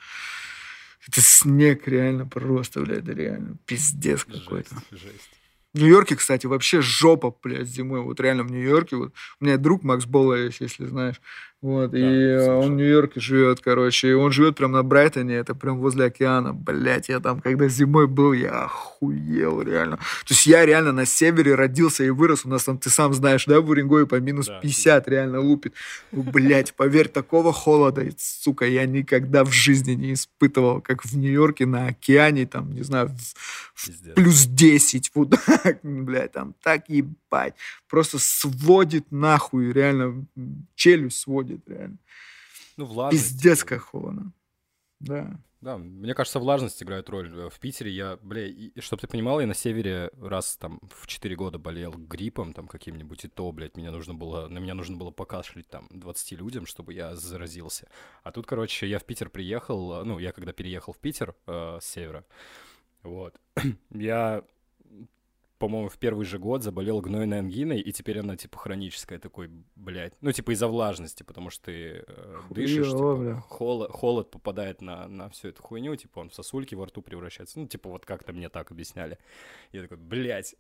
Это снег реально просто, блядь, реально пиздец какой-то. Жесть, жесть. В Нью-Йорке, кстати, вообще жопа, блядь, зимой. Вот реально в Нью-Йорке, вот у меня друг Макс есть, если знаешь. Вот, да, и слушай. он в Нью-Йорке живет, короче, и он живет прям на Брайтоне, это прям возле океана, блядь, я там, когда зимой был, я охуел, реально. То есть я реально на севере родился и вырос, у нас там, ты сам знаешь, да, в Уренгое по минус да, 50 реально лупит. Ну, блядь, поверь, такого холода, сука, я никогда в жизни не испытывал, как в Нью-Йорке на океане, там, не знаю, в, в плюс 10, вот так, (laughs) блядь, там так ебать, просто сводит нахуй, реально челюсть сводит реально. Ну, влажность. Пиздец, как холодно. Да. Да, мне кажется, влажность играет роль. В Питере я, бля, и, чтобы ты понимал, я на севере раз там в 4 года болел гриппом там каким-нибудь, и то, блядь, меня нужно было, на меня нужно было покашлять там 20 людям, чтобы я заразился. А тут, короче, я в Питер приехал, ну, я когда переехал в Питер э, с севера, вот, (clears throat) я по-моему, в первый же год заболел гнойной ангиной, и теперь она, типа, хроническая такой, блядь. Ну, типа, из-за влажности, потому что ты э, дышишь, типа, холод, холод попадает на, на всю эту хуйню, типа, он в сосульки во рту превращается. Ну, типа, вот как-то мне так объясняли. Я такой, блядь.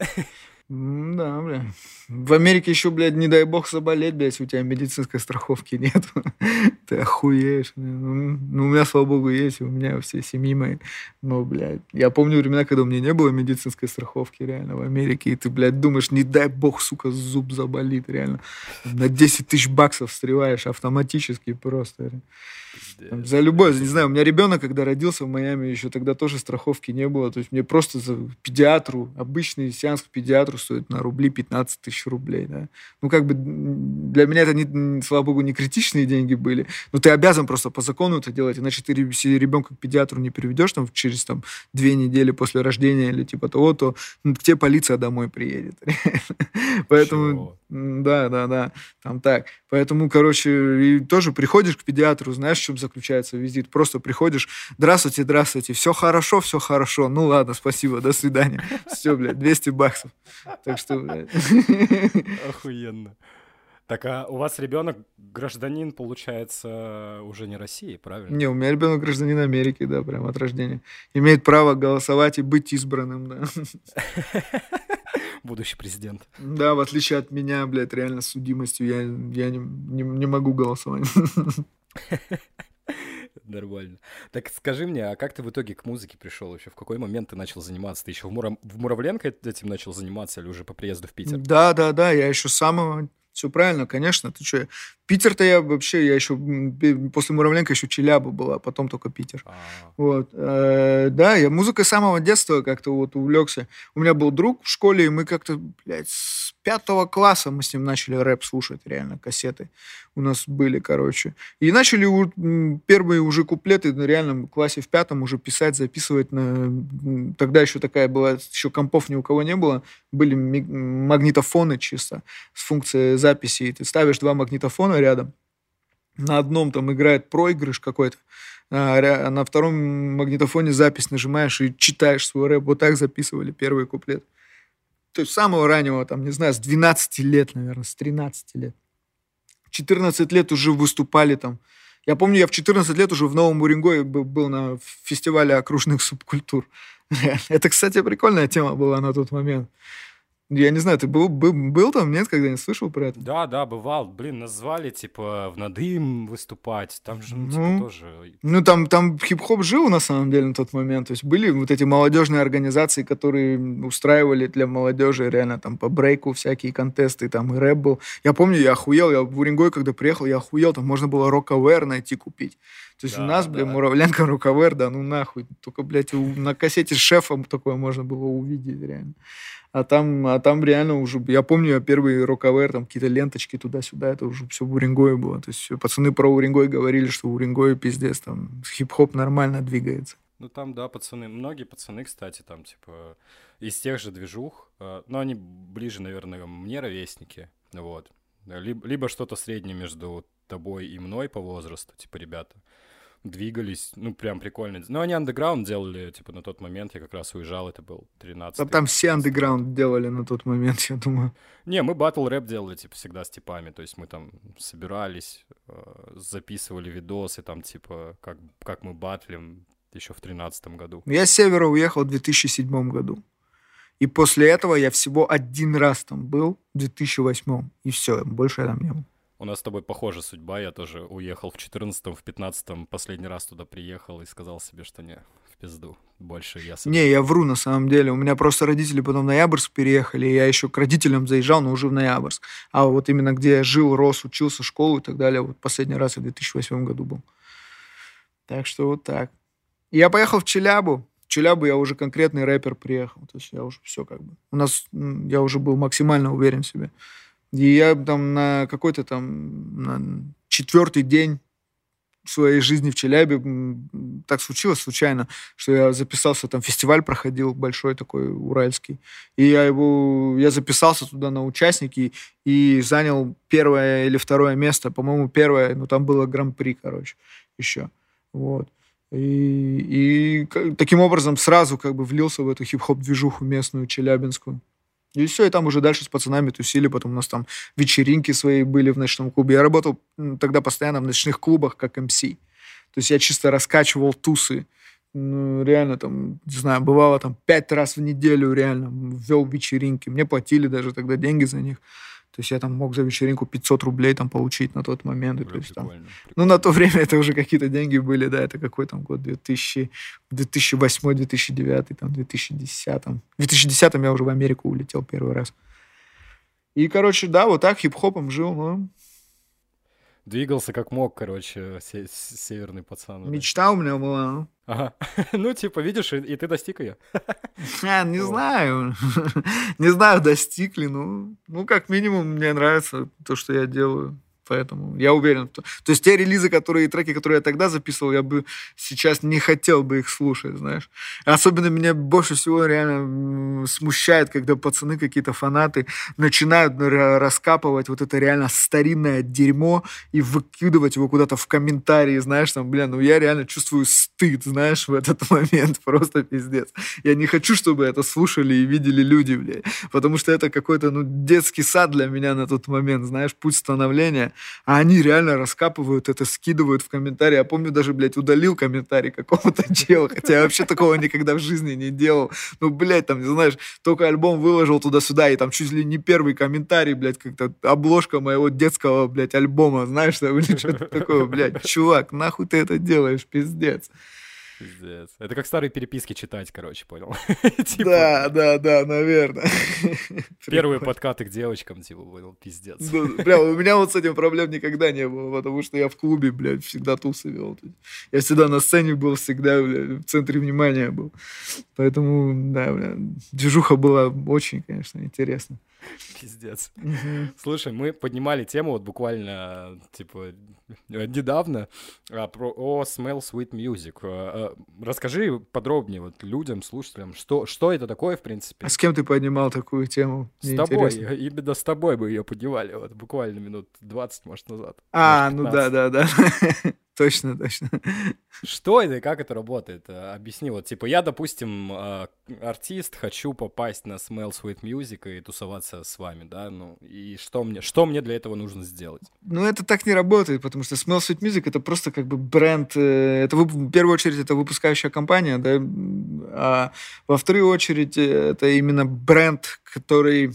Да, бля. В Америке еще, блядь, не дай бог заболеть, блядь, у тебя медицинской страховки нет. (laughs) Ты охуеешь. Ну, ну, у меня, слава богу, есть, у меня все семьи мои. Но, блядь, я помню времена, когда у меня не было медицинской страховки, реально, в Америке, и ты, блядь, думаешь, не дай бог, сука, зуб заболит, реально. На 10 тысяч баксов встреваешь автоматически просто. Там, за любой, не знаю, у меня ребенок, когда родился в Майами, еще тогда тоже страховки не было. То есть мне просто за педиатру, обычный сеанс к педиатру стоит на рубли 15 тысяч рублей. Да? Ну, как бы для меня это, не, слава богу, не критичные деньги были. Но ты обязан просто по закону это делать, иначе ты ребенка к педиатру не приведешь там, через там, две недели после рождения или типа того, то ну, к тебе полиция домой приедет. (laughs) Поэтому, да, да, да, там так. Поэтому, короче, тоже приходишь к педиатру, знаешь, в чем заключается визит. Просто приходишь, здравствуйте, здравствуйте, все хорошо, все хорошо. Ну ладно, спасибо, до свидания. Все, блядь, 200 баксов. Так что, блядь. Охуенно. Так, а у вас ребенок гражданин, получается, уже не России, правильно? Не, у меня ребенок гражданин Америки, да, прям от рождения. Имеет право голосовать и быть избранным, да. (laughs) Будущий президент. Да, в отличие от меня, блядь, реально с судимостью я, я не, не, не могу голосовать. (laughs) Нормально. Так скажи мне, а как ты в итоге к музыке пришел вообще? В какой момент ты начал заниматься? Ты еще в, Муром... в Муравленко этим начал заниматься или уже по приезду в Питер? Да, да, да, я еще с самого... Все правильно, конечно. Ты что, Питер-то я вообще, я еще после Муравленко еще Челяба была, потом только Питер. А-а-а. Вот. Э, да, я музыкой с самого детства как-то вот увлекся. У меня был друг в школе, и мы как-то, блядь, с пятого класса мы с ним начали рэп слушать, реально, кассеты у нас были, короче. И начали первые уже куплеты на реальном классе в пятом уже писать, записывать. На... Тогда еще такая была, еще компов ни у кого не было. Были магнитофоны чисто с функцией записи. И ты ставишь два магнитофона рядом. На одном там играет проигрыш какой-то, а на втором магнитофоне запись нажимаешь и читаешь свой рэп. Вот так записывали первый куплет. То есть самого раннего, там, не знаю, с 12 лет, наверное, с 13 лет. 14 лет уже выступали там Я помню, я в 14 лет уже в Новом Уренгое был на фестивале окружных субкультур. (laughs) Это, кстати, прикольная тема была на тот момент. Я не знаю, ты был, был, был там, нет, когда-нибудь слышал про это? Да, да, бывал. Блин, назвали, типа, в надым выступать. Там же, ну, типа, ну тоже... Ну, там, там хип-хоп жил, на самом деле, на тот момент. То есть были вот эти молодежные организации, которые устраивали для молодежи реально там по брейку всякие контесты, там и рэп был. Я помню, я охуел, я в Уренгой, когда приехал, я охуел, там можно было рок-авер найти, купить. То есть да, у нас, да. бля, Муравленко, Рукавер, да, ну нахуй. Только, блядь, на кассете с шефом такое можно было увидеть, реально. А там, а там реально уже... Я помню, первый рок-авер, там какие-то ленточки туда-сюда, это уже все в Уренгое было. То есть пацаны про Уренгой говорили, что в Уренгое пиздец, там хип-хоп нормально двигается. Ну там, да, пацаны, многие пацаны, кстати, там, типа, из тех же движух, э, но они ближе, наверное, мне ровесники, вот. Либо, либо что-то среднее между тобой и мной по возрасту, типа, ребята двигались, ну, прям прикольно. Ну, они андеграунд делали, типа, на тот момент, я как раз уезжал, это был 13 А там все андеграунд делали на тот момент, я думаю. Не, мы батл рэп делали, типа, всегда с типами, то есть мы там собирались, э, записывали видосы, там, типа, как, как мы батлим еще в 13 году. Я с севера уехал в 2007 году. И после этого я всего один раз там был, в 2008. И все, больше я там не был. У нас с тобой похожа судьба. Я тоже уехал в 14-м, в 15-м, последний раз туда приехал и сказал себе, что не, в пизду. Больше я. Не, я вру на самом деле. У меня просто родители потом в Ноябрьск переехали, и я еще к родителям заезжал, но уже в Ноябрьск. А вот именно где я жил, рос, учился, школу и так далее, вот последний раз я в 2008 году был. Так что вот так. Я поехал в Челябу. В Челябу я уже конкретный рэпер приехал. То есть я уже все как бы... У нас... Я уже был максимально уверен в себе. И я там на какой-то там на четвертый день своей жизни в Челябе так случилось случайно, что я записался, там фестиваль проходил большой такой, уральский, и я его, я записался туда на участники и занял первое или второе место, по-моему, первое, ну там было гран-при, короче, еще, вот. И, и таким образом сразу как бы влился в эту хип-хоп-движуху местную, челябинскую. И все, и там уже дальше с пацанами тусили, потом у нас там вечеринки свои были в ночном клубе. Я работал тогда постоянно в ночных клубах как МС. То есть я чисто раскачивал тусы. Ну, реально там, не знаю, бывало там пять раз в неделю реально вел вечеринки. Мне платили даже тогда деньги за них. То есть я там мог за вечеринку 500 рублей там получить на тот момент. Бля, то есть, там, прикольно. Ну, на то время это уже какие-то деньги были, да, это какой там год, 2000, 2008, 2009, там, 2010. В 2010 я уже в Америку улетел первый раз. И, короче, да, вот так хип-хопом жил, ну, Двигался как мог, короче, се- северный пацан. Мечта у меня была. Ага. (laughs) Ну, типа, видишь, и, и ты достиг ее. (laughs) А, не знаю. (laughs) не знаю, достиг ли. Ну, ну, как минимум, мне нравится то, что я делаю. Поэтому я уверен. То, есть те релизы, которые, треки, которые я тогда записывал, я бы сейчас не хотел бы их слушать, знаешь. Особенно меня больше всего реально смущает, когда пацаны, какие-то фанаты начинают раскапывать вот это реально старинное дерьмо и выкидывать его куда-то в комментарии, знаешь, там, бля, ну я реально чувствую стыд, знаешь, в этот (laughs) момент. Просто пиздец. Я не хочу, чтобы это слушали и видели люди, бля. Потому что это какой-то, ну, детский сад для меня на тот момент, знаешь, путь становления а они реально раскапывают это, скидывают в комментарии. Я помню, даже, блядь, удалил комментарий какого-то (laughs) чела, хотя я вообще такого никогда в жизни не делал. Ну, блядь, там, знаешь, только альбом выложил туда-сюда, и там чуть ли не первый комментарий, блядь, как-то обложка моего детского, блядь, альбома, знаешь, или (laughs) что-то такое, блядь, чувак, нахуй ты это делаешь, пиздец. Пиздец. Это как старые переписки читать, короче, понял? (laughs) типа, да, да, да, наверное. (laughs) Первые подкаты к девочкам, типа, понял, пиздец. Бля, у меня вот с этим проблем никогда не было, потому что я в клубе, блядь, всегда тусы вел. Я всегда на сцене был, всегда, блядь, в центре внимания был. Поэтому, да, бля, движуха была очень, конечно, интересно. (laughs) Пиздец. Слушай, мы поднимали тему вот буквально, типа, недавно а, про о Smell Sweet Music. А, а, расскажи подробнее вот людям, слушателям, что, что это такое, в принципе. А с кем ты поднимал такую тему? Мне с тобой. Интересно. Именно с тобой мы ее поднимали, вот буквально минут 20, может, назад. А, может, ну да, да, да. (laughs) Точно, точно. Что это и как это работает? Э, объясни, вот, типа, я, допустим, э, артист, хочу попасть на Smell Sweet Music и тусоваться с вами, да, ну, и что мне, что мне для этого нужно сделать? Ну, это так не работает, потому что Smell Sweet Music — это просто как бы бренд, э, это в первую очередь это выпускающая компания, да, а во вторую очередь это именно бренд, который,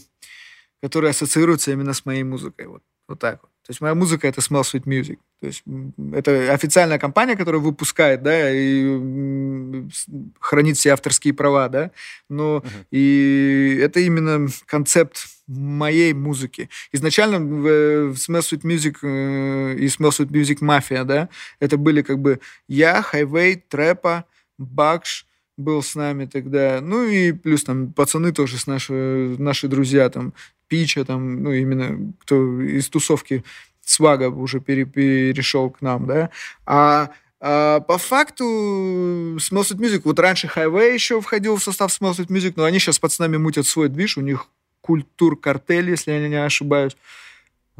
который ассоциируется именно с моей музыкой, вот, вот так вот. То есть моя музыка — это Smell Sweet Music. То есть это официальная компания, которая выпускает, да, и хранит все авторские права, да. Но uh-huh. и это именно концепт моей музыки. Изначально в Smell Sweet Music э, и Smell Sweet Music Mafia, да, это были как бы я, Хайвей, Трэпа, Бакш, был с нами тогда. Ну и плюс там пацаны тоже с наши, наши друзья, там Пича, там, ну, именно кто из тусовки Свага уже пере, перешел к нам, да. А, а по факту Smellsweet Music, вот раньше Highway еще входил в состав Smellsweet Music, но они сейчас с пацанами мутят свой движ, у них культур картель, если я не ошибаюсь.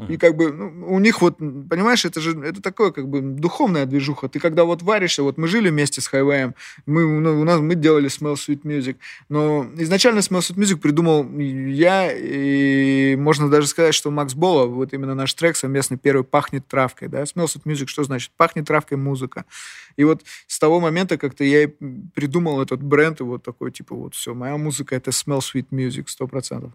И как бы ну, у них вот, понимаешь, это же это такое как бы духовная движуха. Ты когда вот варишься, вот мы жили вместе с Хайвеем, мы, ну, у нас, мы делали Smell Sweet Music, но изначально Smell Sweet Music придумал я, и можно даже сказать, что Макс Бола, вот именно наш трек совместный первый «Пахнет травкой», да, Smell Sweet Music, что значит? Пахнет травкой музыка. И вот с того момента как-то я и придумал этот бренд, и вот такой, типа, вот все, моя музыка — это Smell Sweet Music, сто процентов.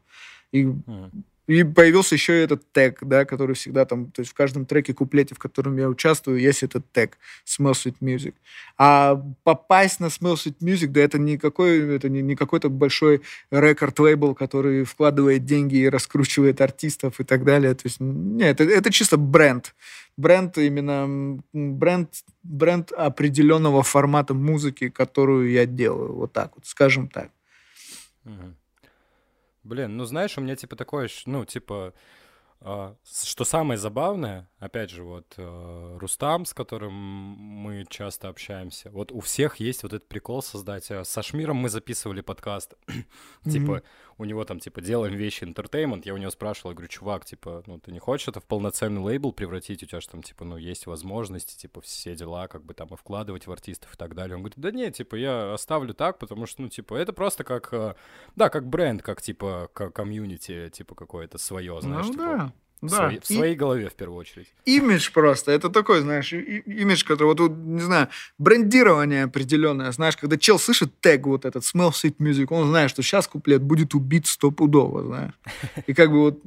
И mm. И появился еще этот тег, да, который всегда там, то есть в каждом треке, куплете, в котором я участвую, есть этот тег Smell Sweet Music. А попасть на Smell Sweet Music, да, это не, какой, это не, не какой-то большой рекорд-лейбл, который вкладывает деньги и раскручивает артистов и так далее. То есть, нет, это, это чисто бренд. Бренд именно, бренд, бренд определенного формата музыки, которую я делаю, вот так вот, скажем так. Uh-huh. Блин, ну знаешь, у меня типа такое, ну, типа, а, что самое забавное, опять же, вот э, Рустам, с которым мы часто общаемся, вот у всех есть вот этот прикол создать. Э, со Шмиром мы записывали подкаст, (clears throat) типа, у него там, типа, делаем вещи entertainment, я у него спрашивал, я говорю, чувак, типа, ну, ты не хочешь это в полноценный лейбл превратить, у тебя же там, типа, ну, есть возможности, типа, все дела, как бы там и вкладывать в артистов и так далее. Он говорит, да нет, типа, я оставлю так, потому что, ну, типа, это просто как, э, да, как бренд, как, типа, как комьюнити, типа, какое-то свое, знаешь, ну, типа, да да. Свои, в своей и... голове в первую очередь. Имидж просто. Это такой, знаешь, имидж, который, вот, не знаю, брендирование определенное. Знаешь, когда чел слышит тег вот этот, smell sweet music, он знает, что сейчас куплет будет убит стопудово, знаешь. И как бы вот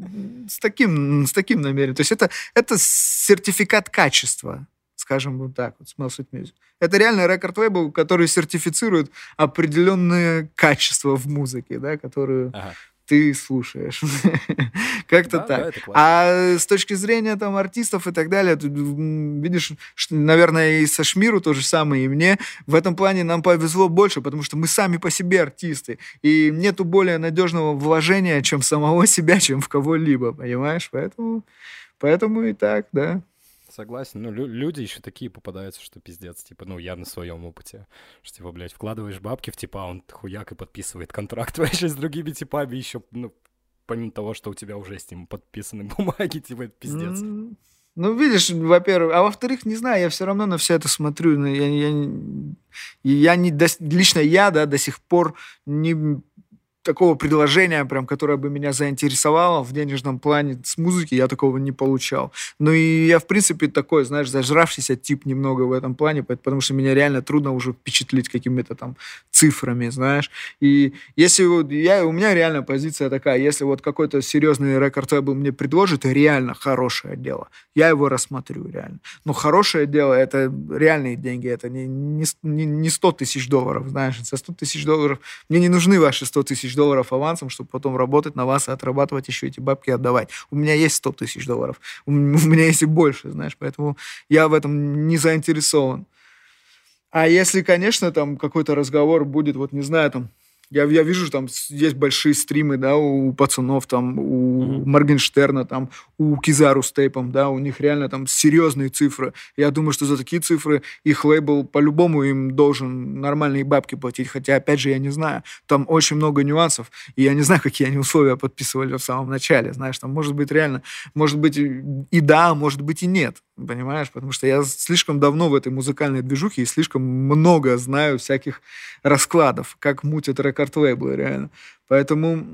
с таким, с таким намерением. То есть это, это сертификат качества скажем вот так, вот, Smell Sweet Music. Это реально рекорд-лейбл, который сертифицирует определенное качество в музыке, да, которую ага ты слушаешь. (laughs) Как-то да, так. Да, а с точки зрения там артистов и так далее, ты видишь, что, наверное, и со Шмиру то же самое, и мне в этом плане нам повезло больше, потому что мы сами по себе артисты, и нету более надежного вложения, чем самого (laughs) себя, чем в кого-либо, понимаешь? Поэтому, поэтому и так, да согласен. Ну, лю- люди еще такие попадаются, что пиздец. Типа, ну, я на своем опыте. Что, типа, блядь, вкладываешь бабки в типа, а он хуяк и подписывает контракт (laughs) вообще с другими типами еще, ну, помимо того, что у тебя уже с ним подписаны (laughs) бумаги, типа, это пиздец. Ну, видишь, во-первых, а во-вторых, не знаю, я все равно на все это смотрю. Я, я, я не, лично я, да, до сих пор не такого предложения, прям, которое бы меня заинтересовало в денежном плане с музыки, я такого не получал. Ну и я, в принципе, такой, знаешь, зажравшийся тип немного в этом плане, потому что меня реально трудно уже впечатлить какими-то там цифрами, знаешь. И если вот я, у меня реально позиция такая, если вот какой-то серьезный рекорд-лейбл мне предложит, реально хорошее дело, я его рассмотрю реально. Но хорошее дело — это реальные деньги, это не, не, не 100 тысяч долларов, знаешь. За 100 тысяч долларов мне не нужны ваши 100 тысяч долларов авансом, чтобы потом работать на вас и отрабатывать еще эти бабки отдавать. У меня есть 100 тысяч долларов. У меня есть и больше, знаешь, поэтому я в этом не заинтересован. А если, конечно, там какой-то разговор будет, вот не знаю, там я, я вижу, там есть большие стримы, да, у пацанов, там, у mm-hmm. Моргенштерна, там, у Кизару с тейпом, да, у них реально там серьезные цифры. Я думаю, что за такие цифры их лейбл по-любому им должен нормальные бабки платить, хотя, опять же, я не знаю. Там очень много нюансов, и я не знаю, (laughs) какие они условия подписывали в самом начале, знаешь, там может быть реально, может быть и да, может быть и нет. Понимаешь? Потому что я слишком давно в этой музыкальной движухе и слишком много знаю всяких раскладов, как мутят рекорд-лейблы, реально. Поэтому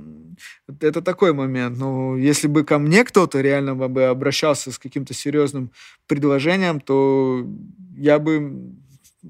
это такой момент. Но если бы ко мне кто-то реально бы обращался с каким-то серьезным предложением, то я бы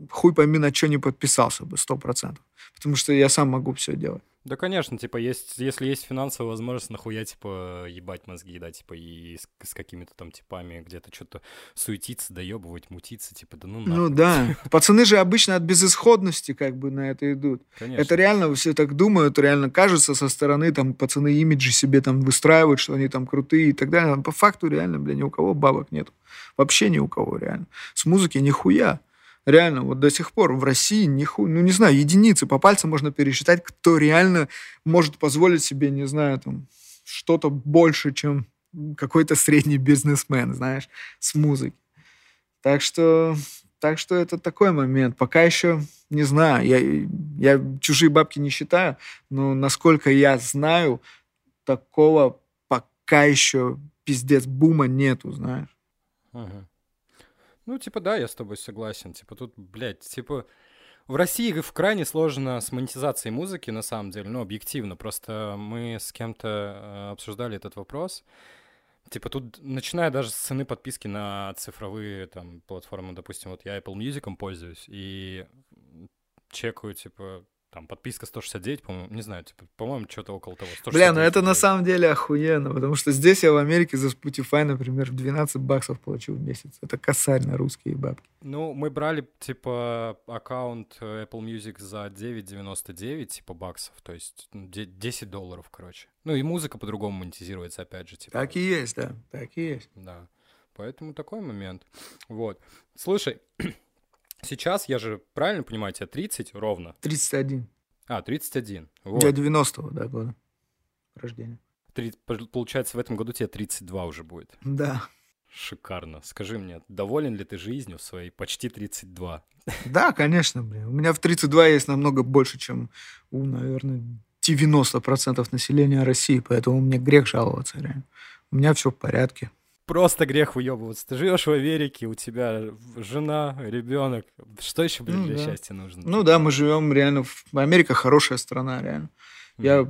хуй пойми на что не подписался бы, сто процентов. Потому что я сам могу все делать. Да, конечно, типа, есть, если есть финансовая возможность, нахуя, типа, ебать мозги, да, типа, и с, с какими-то там типами где-то что-то суетиться, доебывать, мутиться, типа, да ну нахуй. Ну да, (laughs) пацаны же обычно от безысходности как бы на это идут. Конечно. Это реально, все так думают, реально кажется со стороны, там, пацаны имиджи себе там выстраивают, что они там крутые и так далее. по факту реально, бля, ни у кого бабок нет. Вообще ни у кого, реально. С музыки нихуя. Реально, вот до сих пор в России, ниху, ну, не знаю, единицы по пальцам можно пересчитать, кто реально может позволить себе, не знаю, там, что-то больше, чем какой-то средний бизнесмен, знаешь, с музыки. Так что, так что это такой момент. Пока еще не знаю, я, я чужие бабки не считаю, но насколько я знаю, такого пока еще пиздец бума нету, знаешь. Ага. Ну, типа, да, я с тобой согласен. Типа, тут, блядь, типа... В России в крайне сложно с монетизацией музыки, на самом деле, ну, объективно. Просто мы с кем-то э, обсуждали этот вопрос. Типа тут, начиная даже с цены подписки на цифровые там платформы, допустим, вот я Apple Music пользуюсь, и чекаю, типа, там подписка 169, по-моему, не знаю, типа, по-моему, что-то около того. Бля, ну это на самом деле охуенно, потому что здесь я в Америке за Spotify, например, 12 баксов получил в месяц. Это косарь на русские бабки. Ну, мы брали, типа, аккаунт э, Apple Music за 9,99, типа, баксов, то есть 10 долларов, короче. Ну, и музыка по-другому монетизируется, опять же, типа. Так и есть, да, так и есть. Да, поэтому такой момент. Вот. Слушай, Сейчас, я же правильно понимаю, тебе 30 ровно? 31. А, 31. Вот. Я 90-го, да, года рождения. 30, получается, в этом году тебе 32 уже будет. Да. Шикарно. Скажи мне, доволен ли ты жизнью своей почти 32? Да, конечно, блин. У меня в 32 есть намного больше, чем у, наверное, 90% населения России, поэтому мне грех жаловаться, реально. У меня все в порядке просто грех выебываться. Ты живешь в Америке, у тебя жена, ребенок. Что еще, блин, ну, для да. счастья нужно? Ну да, мы живем реально... В... Америка хорошая страна, реально. Mm. Я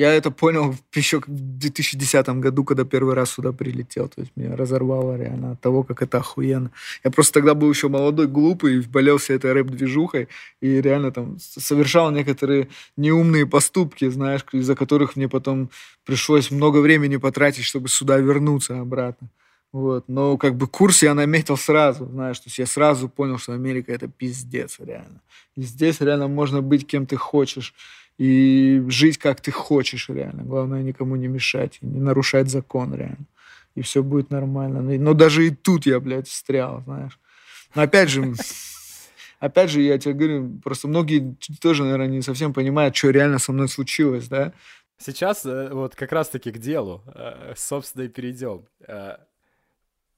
я это понял (laughs) еще в 2010 году, когда первый раз сюда прилетел. То есть меня разорвало реально от того, как это охуенно. Я просто тогда был еще молодой, глупый, болел всей этой рэп-движухой и реально там совершал некоторые неумные поступки, знаешь, из-за которых мне потом пришлось много времени потратить, чтобы сюда вернуться обратно. Вот. Но как бы курс я наметил сразу, знаешь, то есть я сразу понял, что Америка это пиздец реально. И здесь реально можно быть кем ты хочешь и жить как ты хочешь реально. Главное никому не мешать, не нарушать закон реально. И все будет нормально. Но даже и тут я, блядь, встрял, знаешь. Но опять же, (laughs) опять же, я тебе говорю, просто многие тоже, наверное, не совсем понимают, что реально со мной случилось, да. Сейчас э, вот как раз-таки к делу, э, собственно, и перейдем. Э,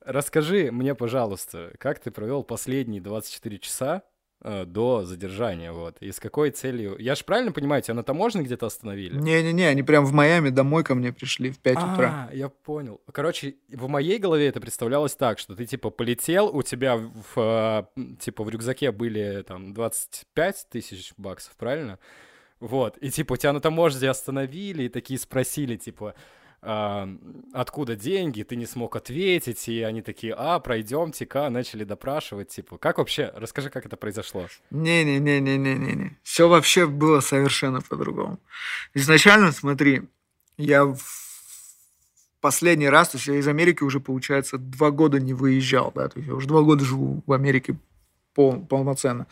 расскажи мне, пожалуйста, как ты провел последние 24 часа до задержания, вот. И с какой целью? Я же правильно понимаю, тебя на таможне где-то остановили? Не-не-не, они прям в Майами домой ко мне пришли в 5 а, утра. я понял. Короче, в моей голове это представлялось так, что ты, типа, полетел, у тебя, в, типа, в рюкзаке были, там, 25 тысяч баксов, правильно? Вот, и, типа, тебя на таможне остановили и такие спросили, типа, откуда деньги, ты не смог ответить, и они такие, а, пройдемте-ка, начали допрашивать, типа, как вообще, расскажи, как это произошло. Не-не-не-не-не-не, все вообще было совершенно по-другому. Изначально, смотри, я в последний раз, то есть я из Америки уже, получается, два года не выезжал, да, то есть я уже два года живу в Америке пол, полноценно.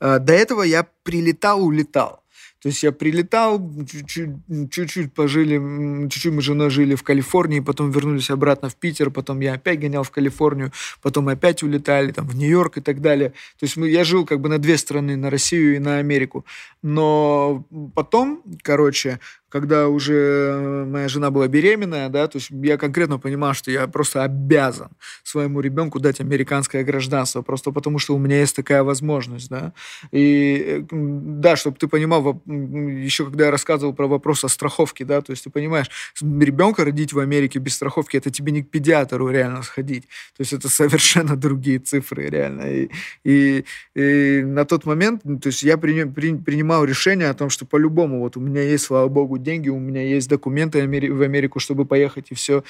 А, до этого я прилетал, улетал. То есть я прилетал, чуть-чуть пожили, чуть-чуть мы с женой жили в Калифорнии, потом вернулись обратно в Питер, потом я опять гонял в Калифорнию, потом опять улетали там, в Нью-Йорк и так далее. То есть мы, я жил как бы на две страны, на Россию и на Америку. Но потом, короче, когда уже моя жена была беременная, да, то есть я конкретно понимал, что я просто обязан своему ребенку дать американское гражданство, просто потому что у меня есть такая возможность, да. И да, чтобы ты понимал, еще когда я рассказывал про вопрос о страховке, да, то есть ты понимаешь, ребенка родить в Америке без страховки, это тебе не к педиатру реально сходить. То есть это совершенно (laughs) другие цифры, реально. И, и, и на тот момент, то есть я при, при, принимал решение о том, что по-любому, вот у меня есть, слава богу, деньги, у меня есть документы в Америку, чтобы поехать, и все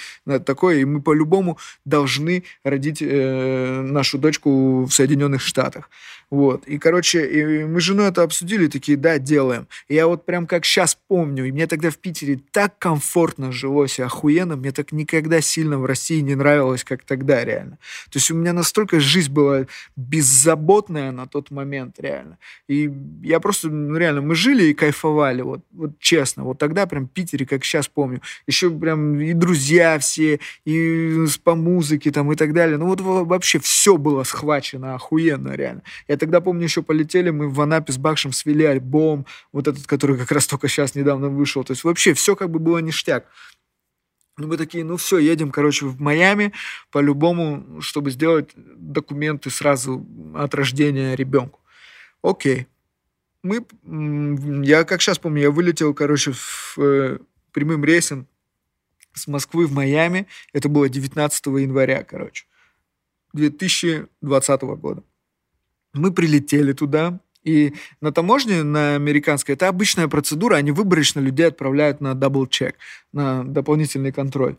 такое. И мы по-любому должны родить э, нашу дочку в Соединенных Штатах. Вот. И, короче, и мы с женой это обсудили, такие, да, делаем. И я вот прям как сейчас помню, и мне тогда в Питере так комфортно жилось и охуенно, мне так никогда сильно в России не нравилось, как тогда, реально. То есть у меня настолько жизнь была беззаботная на тот момент, реально. И я просто, ну, реально, мы жили и кайфовали, вот, вот честно. Вот тогда прям в Питере, как сейчас помню, еще прям и друзья все, и по музыке там и так далее. Ну вот вообще все было схвачено охуенно, реально. Я тогда, помню, еще полетели, мы в Анапе с Бакшем свели альбом, вот этот, который как раз только сейчас недавно вышел. То есть вообще все как бы было ништяк. Ну, мы такие, ну все, едем, короче, в Майами по-любому, чтобы сделать документы сразу от рождения ребенку. Окей. Мы, я как сейчас помню, я вылетел, короче, в, э, прямым рейсом с Москвы в Майами. Это было 19 января, короче, 2020 года. Мы прилетели туда, и на таможне, на американской, это обычная процедура, они выборочно людей отправляют на double-check, на дополнительный контроль.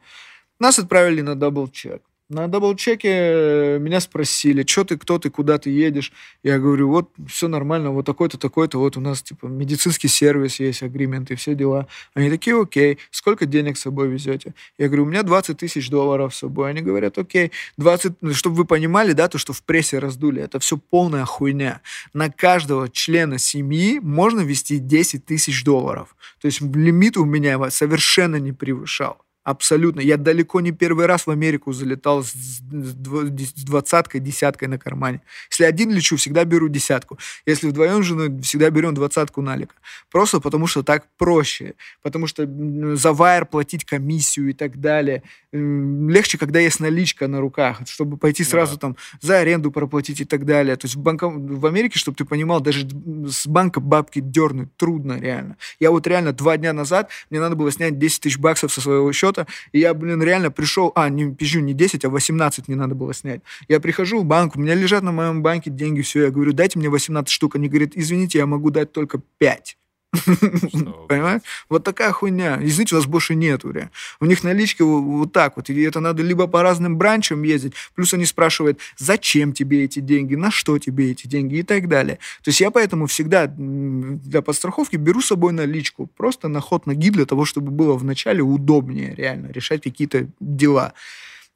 Нас отправили на double-check. На double-check е э, меня спросили, что ты, кто ты, куда ты едешь. Я говорю, вот все нормально, вот такой-то, такой-то, вот у нас типа медицинский сервис есть, agreement и все дела. Они такие, окей, сколько денег с собой везете? Я говорю, у меня 20 тысяч долларов с собой. Они говорят, окей, 20, ну, чтобы вы понимали, да, то, что в прессе раздули, это все полная хуйня. На каждого члена семьи можно вести 10 тысяч долларов. То есть лимит у меня совершенно не превышал. Абсолютно. Я далеко не первый раз в Америку залетал с двадцаткой, десяткой на кармане. Если один лечу, всегда беру десятку. Если вдвоем с женой, всегда берем двадцатку налика. Просто потому что так проще. Потому что за вайр платить комиссию и так далее. Легче, когда есть наличка на руках, чтобы пойти сразу да. там за аренду проплатить и так далее. То есть в, банка... в Америке, чтобы ты понимал, даже с банка бабки дернуть трудно реально. Я вот реально два дня назад, мне надо было снять 10 тысяч баксов со своего счета, счета, и я, блин, реально пришел, а, не пизжу, не 10, а 18 мне надо было снять. Я прихожу в банк, у меня лежат на моем банке деньги, все, я говорю, дайте мне 18 штук. Они говорят, извините, я могу дать только 5. Понимаешь? Вот такая хуйня. Извините, у вас больше нету. Реально. У них наличка вот так вот. И это надо либо по разным бранчам ездить, плюс они спрашивают, зачем тебе эти деньги, на что тебе эти деньги и так далее. То есть я поэтому всегда для подстраховки беру с собой наличку. Просто на ход ноги для того, чтобы было вначале удобнее реально решать какие-то дела.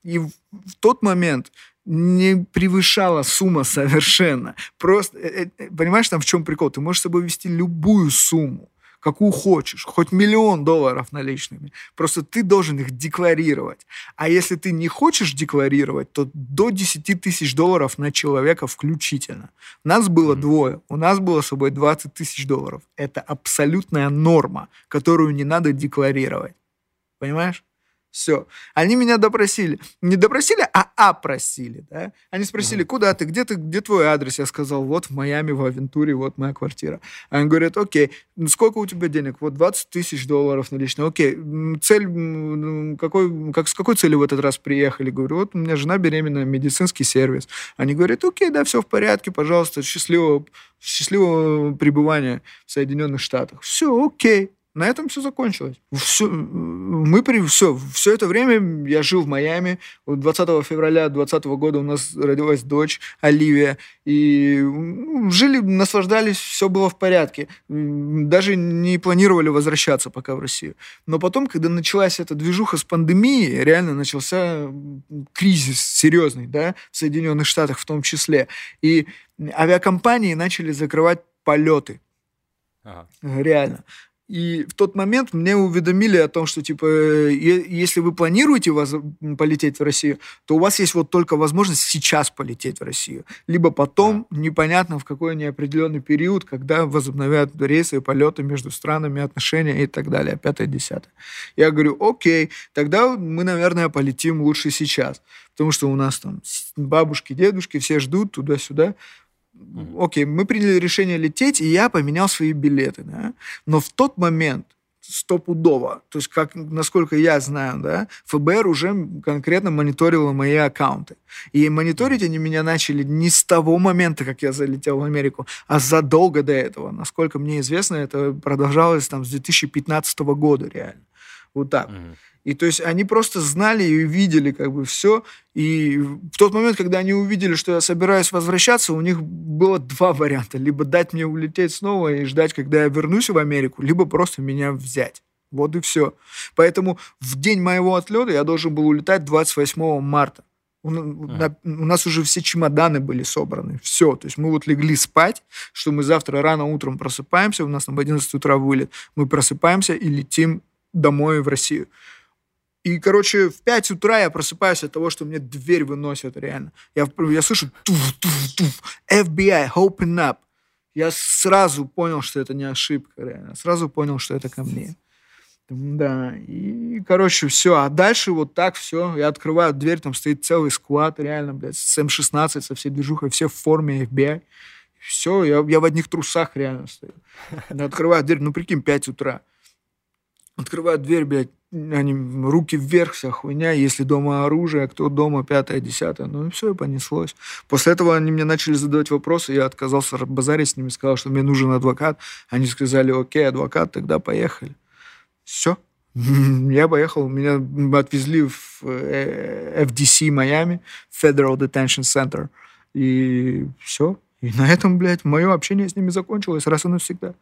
И в тот момент не превышала сумма совершенно. Просто, э, э, понимаешь, там в чем прикол? Ты можешь с собой вести любую сумму, какую хочешь, хоть миллион долларов наличными. Просто ты должен их декларировать. А если ты не хочешь декларировать, то до 10 тысяч долларов на человека включительно. Нас было двое. У нас было с собой 20 тысяч долларов. Это абсолютная норма, которую не надо декларировать. Понимаешь? Все. Они меня допросили. Не допросили, а опросили. Да? Они спросили, куда ты, где ты, где твой адрес? Я сказал, вот в Майами, в Авентуре, вот моя квартира. Они говорят, окей, сколько у тебя денег? Вот 20 тысяч долларов налично. Окей, цель, какой, как, с какой целью в этот раз приехали? Говорю, вот у меня жена беременная, медицинский сервис. Они говорят, окей, да, все в порядке, пожалуйста, счастливого, счастливого пребывания в Соединенных Штатах. Все, окей. На этом все закончилось. Все, мы при, все, все это время я жил в Майами. 20 февраля 2020 года у нас родилась дочь Оливия. И жили, наслаждались, все было в порядке. Даже не планировали возвращаться пока в Россию. Но потом, когда началась эта движуха с пандемией, реально начался кризис серьезный, да, в Соединенных Штатах в том числе. И авиакомпании начали закрывать полеты. Ага. Реально. И в тот момент мне уведомили о том, что, типа, э, если вы планируете вас полететь в Россию, то у вас есть вот только возможность сейчас полететь в Россию. Либо потом, да. непонятно в какой неопределенный период, когда возобновят рейсы, полеты между странами, отношения и так далее, пятое-десятое. Я говорю, окей, тогда мы, наверное, полетим лучше сейчас. Потому что у нас там бабушки, дедушки, все ждут туда-сюда окей, мы приняли решение лететь, и я поменял свои билеты, да, но в тот момент стопудово, то есть, как, насколько я знаю, да, ФБР уже конкретно мониторило мои аккаунты. И мониторить они меня начали не с того момента, как я залетел в Америку, а задолго до этого. Насколько мне известно, это продолжалось там с 2015 года реально. Вот так. Mm-hmm. И то есть они просто знали и видели как бы все. И в тот момент, когда они увидели, что я собираюсь возвращаться, у них было два варианта. Либо дать мне улететь снова и ждать, когда я вернусь в Америку, либо просто меня взять. Вот и все. Поэтому в день моего отлета я должен был улетать 28 марта. У, а. у нас уже все чемоданы были собраны. Все. То есть мы вот легли спать, что мы завтра рано утром просыпаемся, у нас там в 11 утра вылет. Мы просыпаемся и летим домой в Россию. И, короче, в 5 утра я просыпаюсь от того, что мне дверь выносят реально. Я, я слышу туф, туф, туф, FBI, open up. Я сразу понял, что это не ошибка, реально. Сразу понял, что это ко мне. Да, и, короче, все. А дальше вот так все. Я открываю дверь, там стоит целый сквад, реально, блядь, с М-16, со всей движухой, все в форме FBI. Все, я, я в одних трусах реально стою. Я открываю дверь, ну, прикинь, 5 утра. Открываю дверь, блядь, они руки вверх, вся хуйня, если дома оружие, кто дома, пятое, десятое, ну и все, и понеслось. После этого они мне начали задавать вопросы, я отказался базарить с ними, сказал, что мне нужен адвокат. Они сказали, окей, адвокат, тогда поехали. Все. (laughs) Я поехал, меня отвезли в FDC э, Майами, Federal Detention Center, и все. И на этом, блядь, мое общение с ними закончилось раз и навсегда.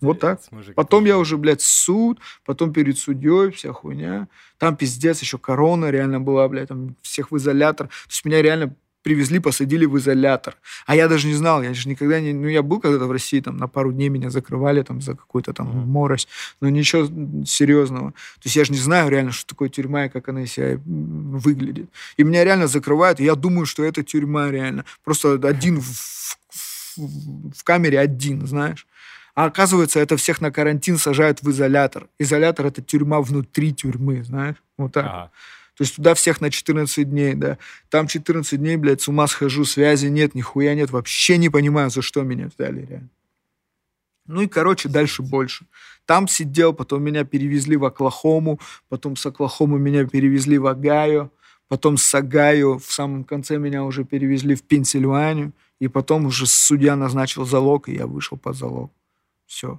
Вот так. Потом я уже, блядь, суд, потом перед судьей, вся хуйня. Там пиздец, еще корона реально была, блядь, там всех в изолятор. То есть меня реально привезли, посадили в изолятор. А я даже не знал, я же никогда не... Ну, я был когда-то в России, там, на пару дней меня закрывали там за какую-то там mm-hmm. морось, но ничего серьезного. То есть я же не знаю реально, что такое тюрьма и как она из себя выглядит. И меня реально закрывают, и я думаю, что это тюрьма реально. Просто один в, в, в камере один, знаешь. А оказывается, это всех на карантин сажают в изолятор. Изолятор — это тюрьма внутри тюрьмы, знаешь? Вот так. Ага. То есть туда всех на 14 дней, да. Там 14 дней, блядь, с ума схожу, связи нет, нихуя нет. Вообще не понимаю, за что меня взяли, реально. Ну и, короче, дальше больше. Там сидел, потом меня перевезли в Оклахому, потом с Оклахомы меня перевезли в Агаю, потом с Агаю в самом конце меня уже перевезли в Пенсильванию, и потом уже судья назначил залог, и я вышел под залог. Все.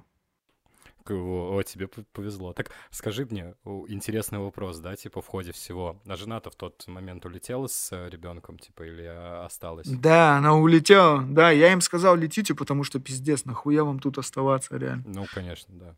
О, тебе повезло. Так скажи мне, интересный вопрос, да, типа в ходе всего. А жена-то в тот момент улетела с э, ребенком, типа, или осталась? Да, она улетела. Да, я им сказал, летите, потому что пиздец, нахуя вам тут оставаться, реально. Ну, конечно, да.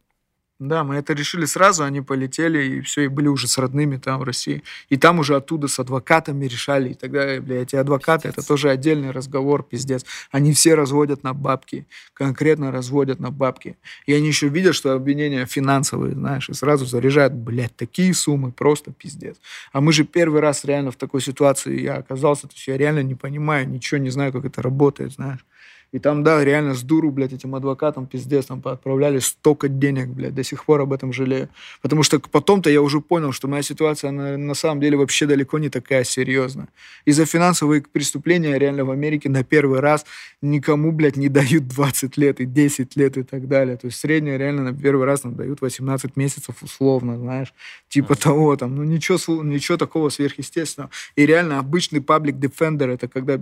Да, мы это решили сразу, они полетели, и все, и были уже с родными там в России. И там уже оттуда с адвокатами решали, и тогда, бля, эти адвокаты, пиздец. это тоже отдельный разговор, пиздец. Они все разводят на бабки, конкретно разводят на бабки. И они еще видят, что обвинения финансовые, знаешь, и сразу заряжают, блядь, такие суммы, просто пиздец. А мы же первый раз реально в такой ситуации я оказался, то есть я реально не понимаю, ничего не знаю, как это работает, знаешь. И там, да, реально с дуру, блядь, этим адвокатам пиздец, там отправляли столько денег, блядь, до сих пор об этом жалею. Потому что потом-то я уже понял, что моя ситуация, она на самом деле вообще далеко не такая серьезная. Из-за финансовых преступления реально в Америке на первый раз никому, блядь, не дают 20 лет и 10 лет и так далее. То есть средняя реально на первый раз нам дают 18 месяцев условно, знаешь, типа mm-hmm. того там. Ну ничего, ничего такого сверхъестественного. И реально обычный паблик defender это когда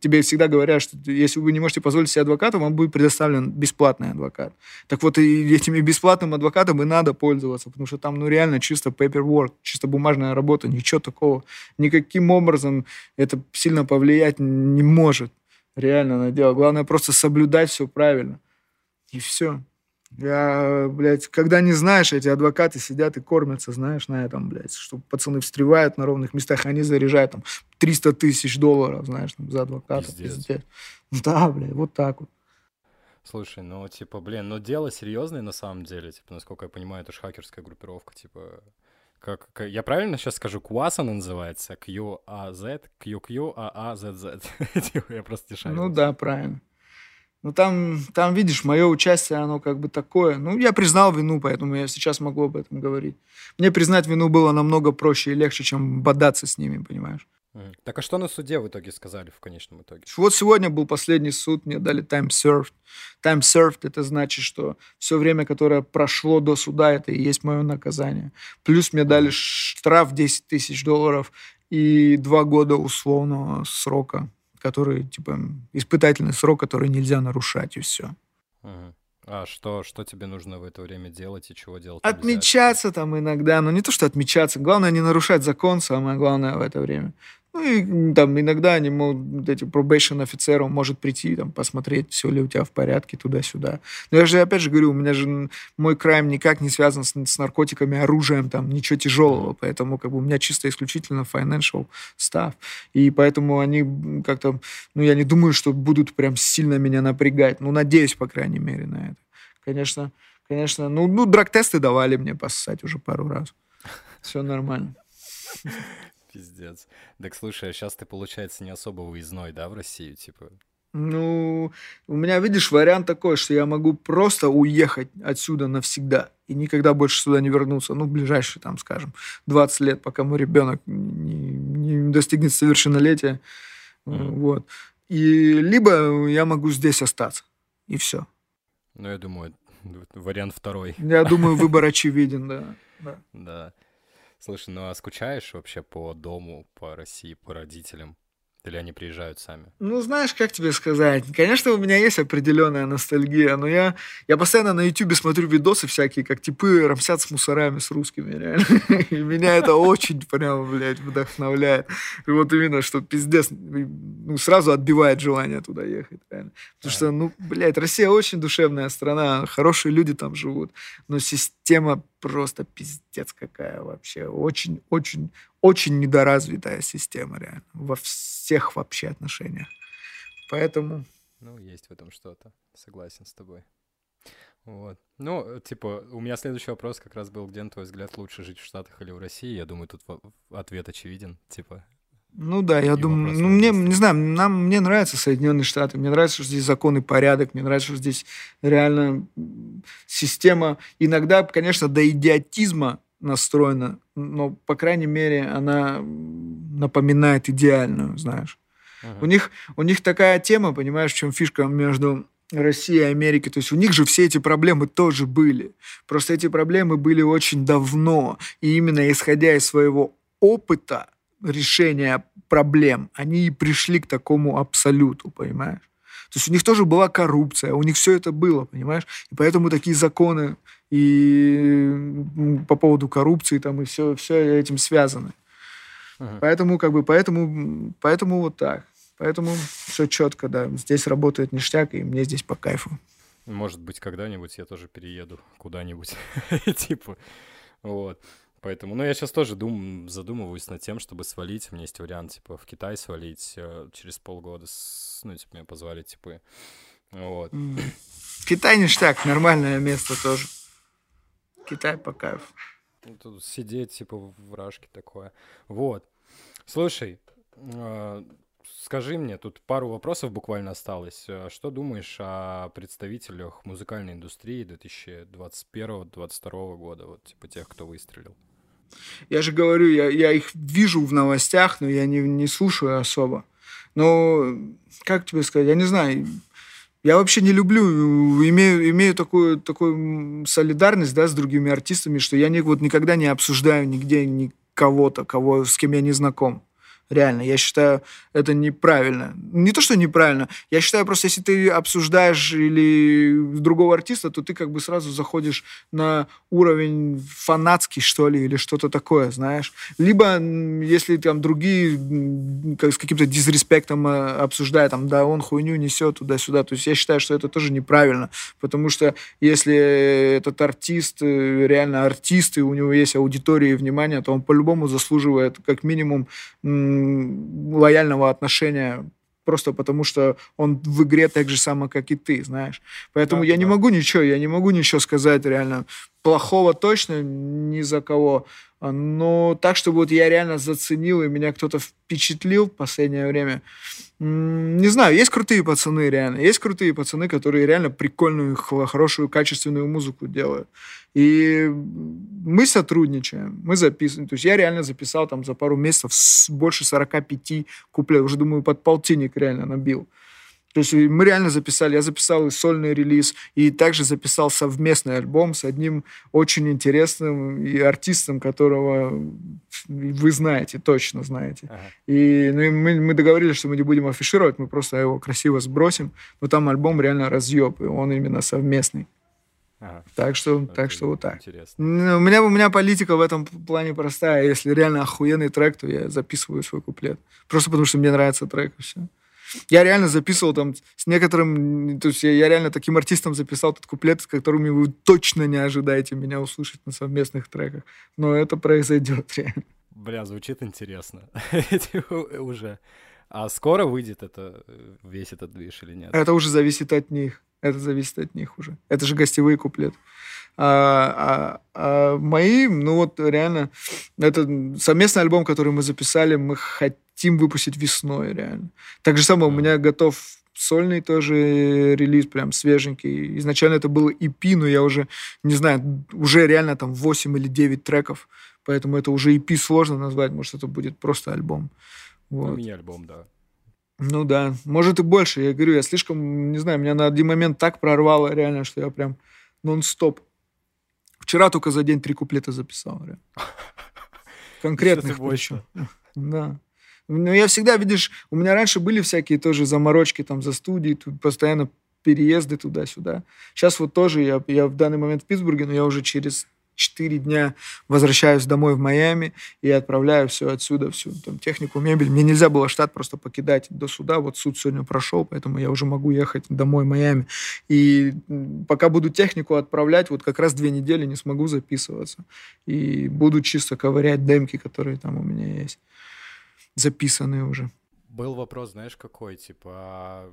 тебе всегда говорят, что если вы не можете можете позволить себе адвоката, вам будет предоставлен бесплатный адвокат. Так вот, и этими бесплатным адвокатом и надо пользоваться, потому что там, ну, реально чисто paperwork, чисто бумажная работа, ничего такого. Никаким образом это сильно повлиять не может реально на дело. Главное просто соблюдать все правильно. И все. Я, блядь, когда не знаешь, эти адвокаты сидят и кормятся, знаешь, на этом, блядь, что пацаны встревают на ровных местах, они заряжают там 300 тысяч долларов, знаешь, там, за адвоката. Пиздец. Пиздец. Да, блядь, вот так вот. Слушай, ну, типа, блин, ну дело серьезное на самом деле, типа, насколько я понимаю, это же хакерская группировка, типа, как, как я правильно сейчас скажу, Куаса называется, Q-A-Z, (laughs) Q-Q-A-A-Z-Z, типа, я просто не шарю. Ну да, правильно. Ну там, там, видишь, мое участие, оно как бы такое. Ну, я признал вину, поэтому я сейчас могу об этом говорить. Мне признать вину было намного проще и легче, чем бодаться с ними, понимаешь? Так а что на суде в итоге сказали в конечном итоге? Вот сегодня был последний суд, мне дали time served. Time served это значит, что все время, которое прошло до суда, это и есть мое наказание. Плюс мне дали штраф 10 тысяч долларов и два года условного срока, который, типа, испытательный срок, который нельзя нарушать, и все. Угу. А что, что тебе нужно в это время делать и чего делать? Отмечаться там иногда, но не то, что отмечаться. Главное не нарушать закон, самое главное в это время. Ну и там иногда они могут, эти probation офицеры, он может прийти, там, посмотреть, все ли у тебя в порядке, туда-сюда. Но я же, опять же говорю, у меня же мой крайм никак не связан с, с наркотиками, оружием, там, ничего тяжелого, поэтому как бы у меня чисто исключительно financial stuff. И поэтому они как-то, ну я не думаю, что будут прям сильно меня напрягать. Ну, надеюсь, по крайней мере, на это. Конечно, конечно, ну, ну драг-тесты давали мне поссать уже пару раз. Все нормально. Пиздец. Так слушай, а сейчас ты, получается, не особо выездной, да, в Россию, типа? Ну, у меня, видишь, вариант такой, что я могу просто уехать отсюда навсегда и никогда больше сюда не вернуться. Ну, ближайшие, там, скажем, 20 лет, пока мой ребенок не, не достигнет совершеннолетия. Mm-hmm. Вот. И либо я могу здесь остаться, и все. Ну, я думаю, (laughs) вариант второй. Я думаю, (laughs) выбор очевиден, да. Да. Слушай, ну а скучаешь вообще по дому, по России, по родителям? Или они приезжают сами? Ну, знаешь, как тебе сказать? Конечно, у меня есть определенная ностальгия, но я, я постоянно на YouTube смотрю видосы всякие, как типы рамсят с мусорами, с русскими, реально. (laughs) И меня это очень прям, блядь, вдохновляет. И вот именно, что пиздец, ну, сразу отбивает желание туда ехать, реально. Потому что, ну, блядь, Россия очень душевная страна, хорошие люди там живут, но система просто пиздец какая вообще. Очень, очень, недоразвитая система, реально. Во всех вообще отношениях. Поэтому... Ну, есть в этом что-то. Согласен с тобой. Вот. Ну, типа, у меня следующий вопрос как раз был, где, на твой взгляд, лучше жить в Штатах или в России? Я думаю, тут ответ очевиден. Типа, ну да, я думаю, ну мне, не знаю, нам, мне нравятся Соединенные Штаты, мне нравится, что здесь закон и порядок, мне нравится, что здесь реально система, иногда, конечно, до идиотизма настроена, но, по крайней мере, она напоминает идеальную, знаешь. Uh-huh. У, них, у них такая тема, понимаешь, в чем фишка между Россией и Америкой. То есть у них же все эти проблемы тоже были. Просто эти проблемы были очень давно. И именно исходя из своего опыта, решения проблем, они и пришли к такому абсолюту, понимаешь? То есть у них тоже была коррупция, у них все это было, понимаешь? И поэтому такие законы и по поводу коррупции там и все, все этим связаны. Uh-huh. Поэтому как бы, поэтому, поэтому вот так. Поэтому все четко, да. Здесь работает ништяк, и мне здесь по кайфу. Может быть, когда-нибудь я тоже перееду куда-нибудь. (laughs) типа, вот. Поэтому, ну, я сейчас тоже дум, задумываюсь над тем, чтобы свалить. У меня есть вариант, типа, в Китай свалить э, через полгода. С, ну, типа, меня позвали, типа, вот. Китай ништяк, нормальное место тоже. Китай по кайфу. Ну, тут сидеть, типа, в рашке такое. Вот. Слушай, э, скажи мне, тут пару вопросов буквально осталось. Э, что думаешь о представителях музыкальной индустрии 2021-2022 года, вот, типа, тех, кто выстрелил? Я же говорю, я, я их вижу в новостях, но я не, не слушаю особо. Но, как тебе сказать, я не знаю, я вообще не люблю, имею, имею такую, такую солидарность да, с другими артистами, что я не, вот никогда не обсуждаю нигде ни кого-то, кого, с кем я не знаком. Реально, я считаю, это неправильно. Не то, что неправильно. Я считаю, просто если ты обсуждаешь или другого артиста, то ты как бы сразу заходишь на уровень фанатский, что ли, или что-то такое, знаешь. Либо, если там другие как, с каким-то дизреспектом э, обсуждают, там, да, он хуйню несет туда-сюда. То есть я считаю, что это тоже неправильно. Потому что если этот артист э, реально артист, и у него есть аудитория и внимание, то он по-любому заслуживает как минимум лояльного отношения просто потому что он в игре так же само, как и ты, знаешь. Поэтому да, я да. не могу ничего, я не могу ничего сказать реально плохого точно ни за кого. Но так, чтобы вот я реально заценил, и меня кто-то впечатлил в последнее время. Не знаю, есть крутые пацаны реально. Есть крутые пацаны, которые реально прикольную, хорошую, качественную музыку делают. И мы сотрудничаем, мы записываем. То есть я реально записал там за пару месяцев больше 45 куплетов. Уже, думаю, под полтинник реально набил. То есть мы реально записали, я записал и сольный релиз, и также записал совместный альбом с одним очень интересным и артистом, которого вы знаете, точно знаете. Ага. И, ну, и мы, мы договорились, что мы не будем афишировать, мы просто его красиво сбросим, но там альбом реально разъеб, и он именно совместный. Ага. Так что, Это так что вот так. Интересно. Ну, у меня, у меня политика в этом плане простая. Если реально охуенный трек, то я записываю свой куплет. Просто потому что мне нравится трек и все. Я реально записывал там с некоторым... То есть я, я реально таким артистом записал этот куплет, с которыми вы точно не ожидаете меня услышать на совместных треках. Но это произойдет (laughs) реально. Бля, звучит интересно. (laughs) уже. А скоро выйдет это, весь этот движ или нет? Это уже зависит от них. Это зависит от них уже. Это же гостевые куплеты. А, а, а мои, ну вот реально, это совместный альбом, который мы записали, мы хотим выпустить весной, реально. Так же самое, у меня готов сольный тоже релиз, прям свеженький. Изначально это было EP, но я уже, не знаю, уже реально там 8 или 9 треков, поэтому это уже EP сложно назвать, может, это будет просто альбом. Вот. Ну, мини-альбом, да. Ну да, может и больше. Я говорю, я слишком, не знаю, меня на один момент так прорвало реально, что я прям нон-стоп Вчера только за день три куплета записал. (laughs) Конкретных больше. Да. Ну, я всегда, видишь, у меня раньше были всякие тоже заморочки там за студии, тут постоянно переезды туда-сюда. Сейчас вот тоже я, я в данный момент в Питтсбурге, но я уже через четыре дня возвращаюсь домой в Майами и отправляю все отсюда, всю там, технику, мебель. Мне нельзя было штат просто покидать до суда. Вот суд сегодня прошел, поэтому я уже могу ехать домой в Майами. И пока буду технику отправлять, вот как раз две недели не смогу записываться. И буду чисто ковырять демки, которые там у меня есть. Записанные уже. Был вопрос, знаешь, какой? Типа,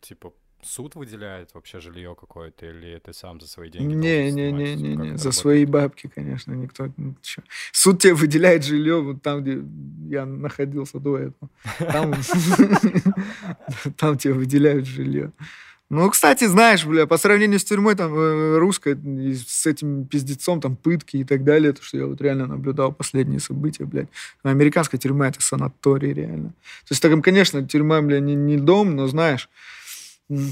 типа суд выделяет вообще жилье какое-то, или ты сам за свои деньги? Не, не, не, не, не, за свои бабки, конечно, никто ничего. Суд тебе выделяет жилье вот там, где я находился до этого. Там, (laughs) (laughs) там тебе выделяют жилье. Ну, кстати, знаешь, бля, по сравнению с тюрьмой там э, русской, с этим пиздецом, там, пытки и так далее, то, что я вот реально наблюдал последние события, блядь. Американская тюрьма — это санаторий, реально. То есть, там, конечно, тюрьма, бля, не, не дом, но, знаешь,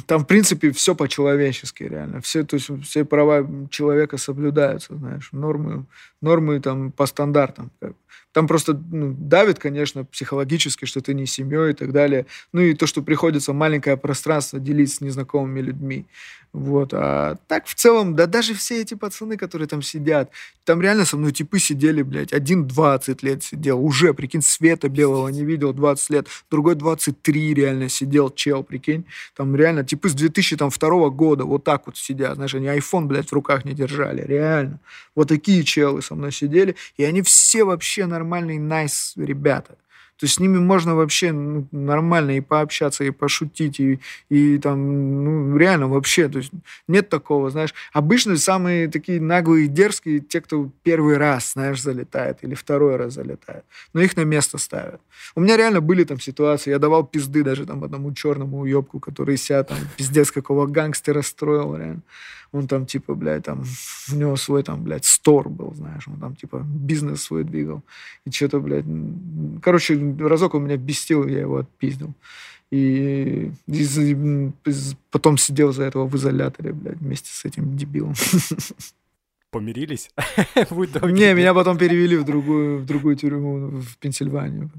там, в принципе, все по-человечески, реально. Все, то есть, все права человека соблюдаются, знаешь, нормы, нормы там по стандартам. Там просто ну, давит, конечно, психологически, что ты не семьей и так далее. Ну и то, что приходится маленькое пространство делить с незнакомыми людьми. Вот. А так в целом, да даже все эти пацаны, которые там сидят, там реально со мной типы сидели, блядь, один 20 лет сидел, уже, прикинь, света белого не видел 20 лет, другой 23 реально сидел, чел, прикинь. Там реально типы с 2002 года вот так вот сидят, знаешь, они iPhone, блядь, в руках не держали, реально. Вот такие челы со мной сидели, и они все вообще нормальные, nice ребята. То есть с ними можно вообще ну, нормально и пообщаться, и пошутить, и, и там, ну, реально вообще, то есть нет такого, знаешь. Обычно самые такие наглые и дерзкие те, кто первый раз, знаешь, залетает или второй раз залетает. Но их на место ставят. У меня реально были там ситуации, я давал пизды даже там одному черному уебку, который себя там пиздец какого гангстера строил, реально он там, типа, блядь, там, у него свой, там, блядь, стор был, знаешь, он там, типа, бизнес свой двигал. И что-то, блядь, короче, разок он меня бестил, я его отпиздил. И, и потом сидел за этого в изоляторе, блядь, вместе с этим дебилом. (laughs) Помирились? (laughs) Не, меня потом перевели в другую, в другую тюрьму, в Пенсильванию.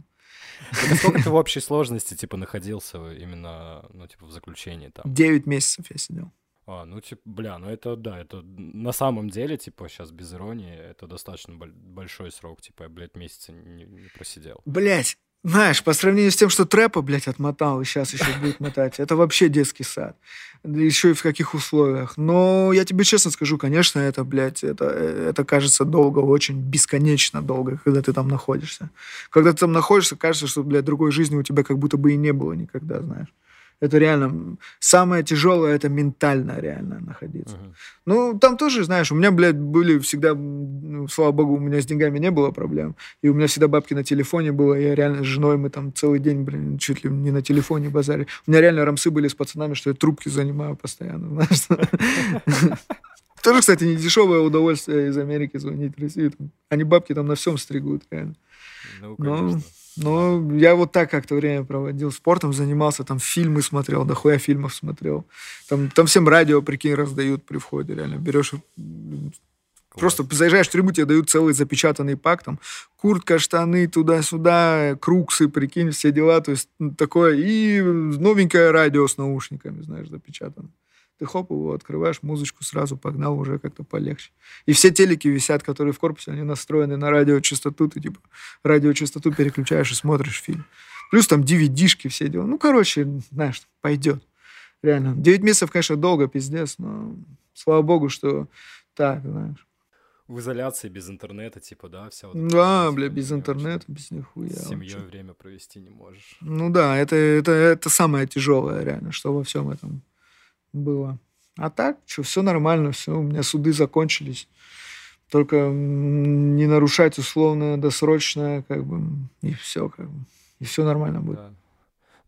Сколько ты в (laughs) общей сложности, типа, находился именно, ну, типа, в заключении там? Девять месяцев я сидел. А, ну, типа, бля, ну это, да, это на самом деле, типа, сейчас без иронии, это достаточно большой срок, типа, я, блядь, месяца не, не просидел. Блядь, знаешь, по сравнению с тем, что трэпа, блядь, отмотал и сейчас еще будет мотать, это вообще детский сад. Еще и в каких условиях. Но я тебе честно скажу, конечно, это, блядь, это, это кажется долго, очень бесконечно долго, когда ты там находишься. Когда ты там находишься, кажется, что, блядь, другой жизни у тебя как будто бы и не было никогда, знаешь. Это реально самое тяжелое, это ментально реально находиться. Uh-huh. Ну, там тоже, знаешь, у меня, блядь, были всегда, ну, слава богу, у меня с деньгами не было проблем. И у меня всегда бабки на телефоне было. Я реально с женой, мы там целый день, блин, чуть ли не на телефоне базаре. У меня реально рамсы были с пацанами, что я трубки занимаю постоянно. (laughs) Тоже, кстати, не дешевое удовольствие из Америки звонить в Россию. Они бабки там на всем стригут, реально. Ну, конечно. Ну, я вот так как-то время проводил. Спортом занимался, там фильмы смотрел, дохуя фильмов смотрел. Там, там всем радио, прикинь, раздают при входе, реально. Берешь. Просто заезжаешь в трибу, тебе дают целый запечатанный пак, там, куртка, штаны, туда-сюда, круксы, прикинь, все дела, то есть такое, и новенькое радио с наушниками, знаешь, запечатано. Ты хоп, его открываешь, музычку сразу погнал, уже как-то полегче. И все телеки висят, которые в корпусе, они настроены на радиочастоту, ты типа радиочастоту переключаешь и смотришь фильм. Плюс там DVD-шки все дела. Ну, короче, знаешь, пойдет. Реально. Девять месяцев, конечно, долго, пиздец, но слава богу, что так, знаешь. В изоляции, без интернета, типа, да, все. Вот да, бля, без интернета, без нихуя. С семьей вообще. время провести не можешь. Ну да, это, это, это самое тяжелое, реально, что во всем этом было. А так, что, все нормально, все, у меня суды закончились. Только не нарушать условно досрочное, как бы, и все, как бы. И все нормально будет. Да.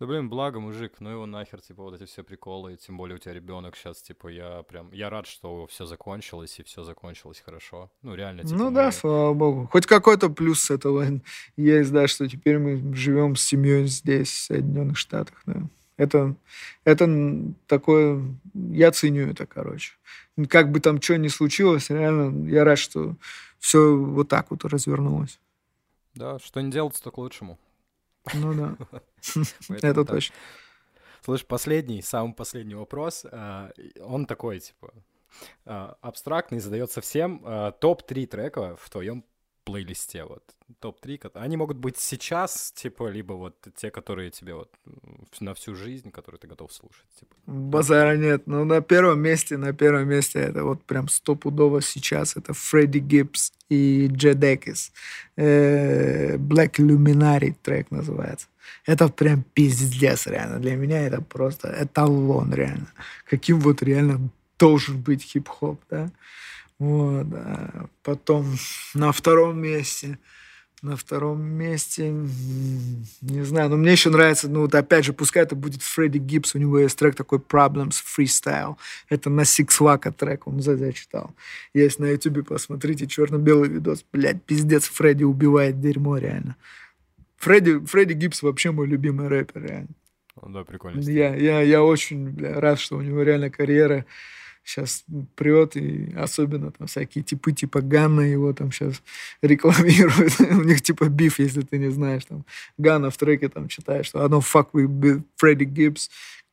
Да блин, благо, мужик, ну его нахер, типа, вот эти все приколы, тем более у тебя ребенок сейчас, типа, я прям, я рад, что все закончилось, и все закончилось хорошо. Ну, реально, типа, Ну мы... да, слава богу. Хоть какой-то плюс этого (laughs) есть, да, что теперь мы живем с семьей здесь, в Соединенных Штатах, да. Это, это такое, я ценю это, короче. Как бы там что ни случилось, реально, я рад, что все вот так вот развернулось. Да, что не делается, то к лучшему. Ну да, (laughs) это точно. Слушай, последний, самый последний вопрос. А, он такой, типа, а, абстрактный, задается всем. А, Топ-3 трека в твоем плейлисте, вот, топ-3, они могут быть сейчас, типа, либо вот те, которые тебе вот на всю жизнь, которые ты готов слушать, типа. Базара нет, ну, на первом месте, на первом месте это вот прям стопудово сейчас, это Фредди Гибс и Джедекис. Э, Black Luminary трек называется. Это прям пиздец, реально. Для меня это просто эталон, реально. Каким вот реально должен быть хип-хоп, да. Вот, да. Потом на втором месте на втором месте, не знаю, но мне еще нравится, ну вот опять же, пускай это будет Фредди Гибс, у него есть трек такой Problems Freestyle. Это на Six Wack трек, он зачитал. Есть на ютубе, посмотрите, черно-белый видос. Блядь, пиздец, Фредди убивает дерьмо, реально. Фредди, Фредди Гибс вообще мой любимый рэпер, реально. Да, прикольно. Я, я, я очень бля, рад, что у него реально карьера сейчас прет, и особенно там всякие типы типа Ганна его там сейчас рекламируют. (laughs) У них типа биф, если ты не знаешь. Там Ганна в треке там читаешь, что одно fuck with Freddie Gibbs,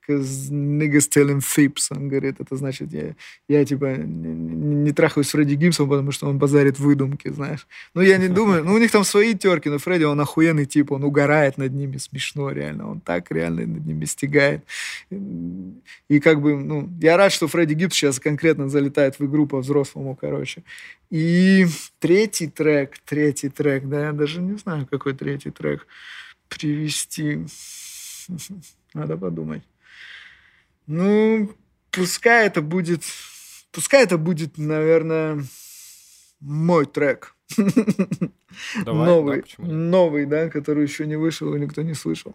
cause niggas telling fibs. Он говорит, это значит, я, я типа не, не трахаюсь с Фредди Гибсом, потому что он базарит выдумки, знаешь. Ну, я не (laughs) думаю, ну, у них там свои терки, но Фредди, он охуенный тип, он угорает над ними, смешно реально, он так реально над ними стигает. И как бы, ну, я рад, что Фредди Гибс сейчас конкретно залетает в игру по взрослому, короче. И третий трек, третий трек, да, я даже не знаю, какой третий трек привести. (laughs) Надо подумать. Ну, пускай это будет... Пускай это будет, наверное, мой трек. Давай, новый, да, новый, да, который еще не вышел и никто не слышал.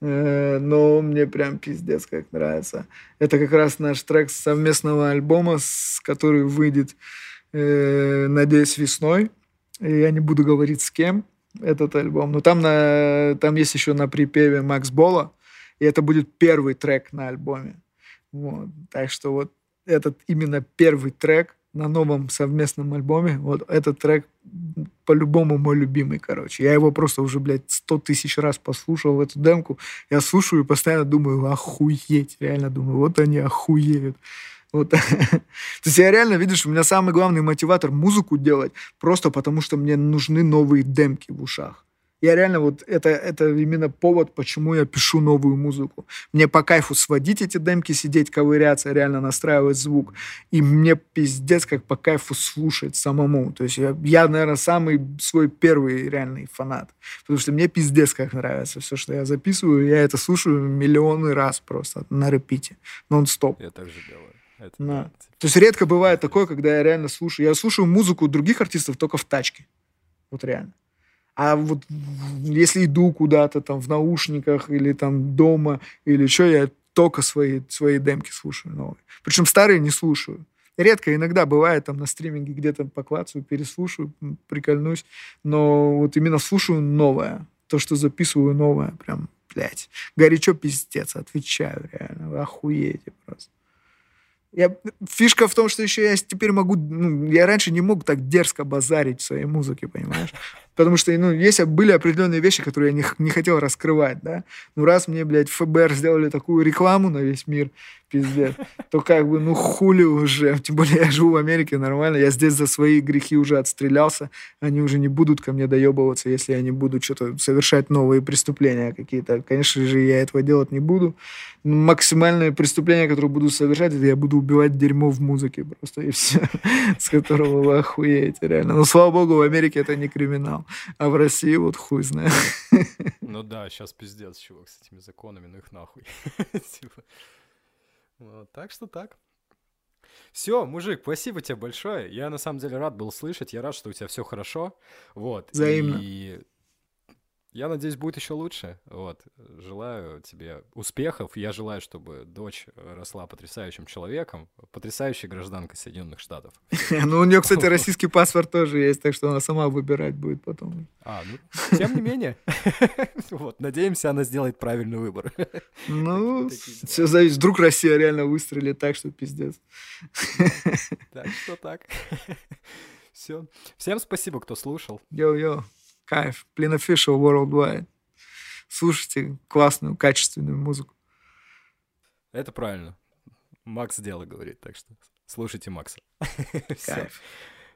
Э, но мне прям пиздец как нравится. Это как раз наш трек совместного альбома, с который выйдет, э, надеюсь, весной. Я не буду говорить с кем этот альбом. Но там, на, там есть еще на припеве Макс Бола. И это будет первый трек на альбоме. Вот. Так что вот этот именно первый трек на новом совместном альбоме, вот этот трек по-любому мой любимый, короче. Я его просто уже, блядь, сто тысяч раз послушал, эту демку. Я слушаю и постоянно думаю, охуеть, реально думаю, вот они охуеют. Вот. (laughs) То есть я реально, видишь, у меня самый главный мотиватор музыку делать просто потому, что мне нужны новые демки в ушах. Я реально вот это, это именно повод, почему я пишу новую музыку. Мне по кайфу сводить эти демки, сидеть, ковыряться, реально настраивать звук. И мне пиздец как по кайфу слушать самому. То есть я, я наверное, самый свой первый реальный фанат. Потому что мне пиздец как нравится все, что я записываю. Я это слушаю миллионы раз просто на репите. Нон-стоп. Я так же делаю. Это, да. То есть редко бывает такое, когда я реально слушаю. Я слушаю музыку других артистов только в тачке. Вот реально. А вот если иду куда-то там в наушниках или там дома или что, я только свои, свои демки слушаю новые. Причем старые не слушаю. Редко, иногда бывает там на стриминге где-то поклацаю, переслушаю, прикольнусь. Но вот именно слушаю новое. То, что записываю новое, прям, блядь, горячо пиздец, отвечаю реально. Вы охуеете просто. Я, фишка в том, что еще я теперь могу... Ну, я раньше не мог так дерзко базарить в своей музыке, понимаешь? Потому что, ну, есть, были определенные вещи, которые я не, не хотел раскрывать, да? Ну, раз мне, блядь, ФБР сделали такую рекламу на весь мир, пиздец, то как бы, ну, хули уже. (laughs) Тем более я живу в Америке нормально, я здесь за свои грехи уже отстрелялся, они уже не будут ко мне доебываться, если я не буду что-то совершать новые преступления какие-то. Конечно же, я этого делать не буду. Максимальное преступление, которое буду совершать, это я буду убивать дерьмо в музыке просто, и все, (laughs) с которого вы охуеете, реально. Но, слава богу, в Америке это не криминал, а в России вот хуй знает. Ну да, сейчас пиздец, чувак, с этими законами, ну их нахуй. (laughs) Типа. Так что так. Все, мужик, спасибо тебе большое. Я на самом деле рад был слышать. Я рад, что у тебя все хорошо. Вот. Взаимно. И я надеюсь, будет еще лучше. Вот. Желаю тебе успехов. Я желаю, чтобы дочь росла потрясающим человеком, потрясающей гражданкой Соединенных Штатов. (laughs) Ну, у нее, кстати, российский паспорт тоже есть, так что она сама выбирать будет потом. А, ну, тем не менее. (laughs) Вот, надеемся, она сделает правильный выбор. Ну, (laughs) все зависит. Вдруг Россия реально выстрелит так, что пиздец. Так что так. Все. Всем спасибо, кто слушал. Йоу-йоу. Кайф. Plin Official Worldwide. Слушайте классную, качественную музыку. Это правильно. Макс дело говорит, так что слушайте Макса. (laughs) Кайф.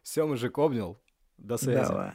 Все, мужик, обнял. До связи. Давай.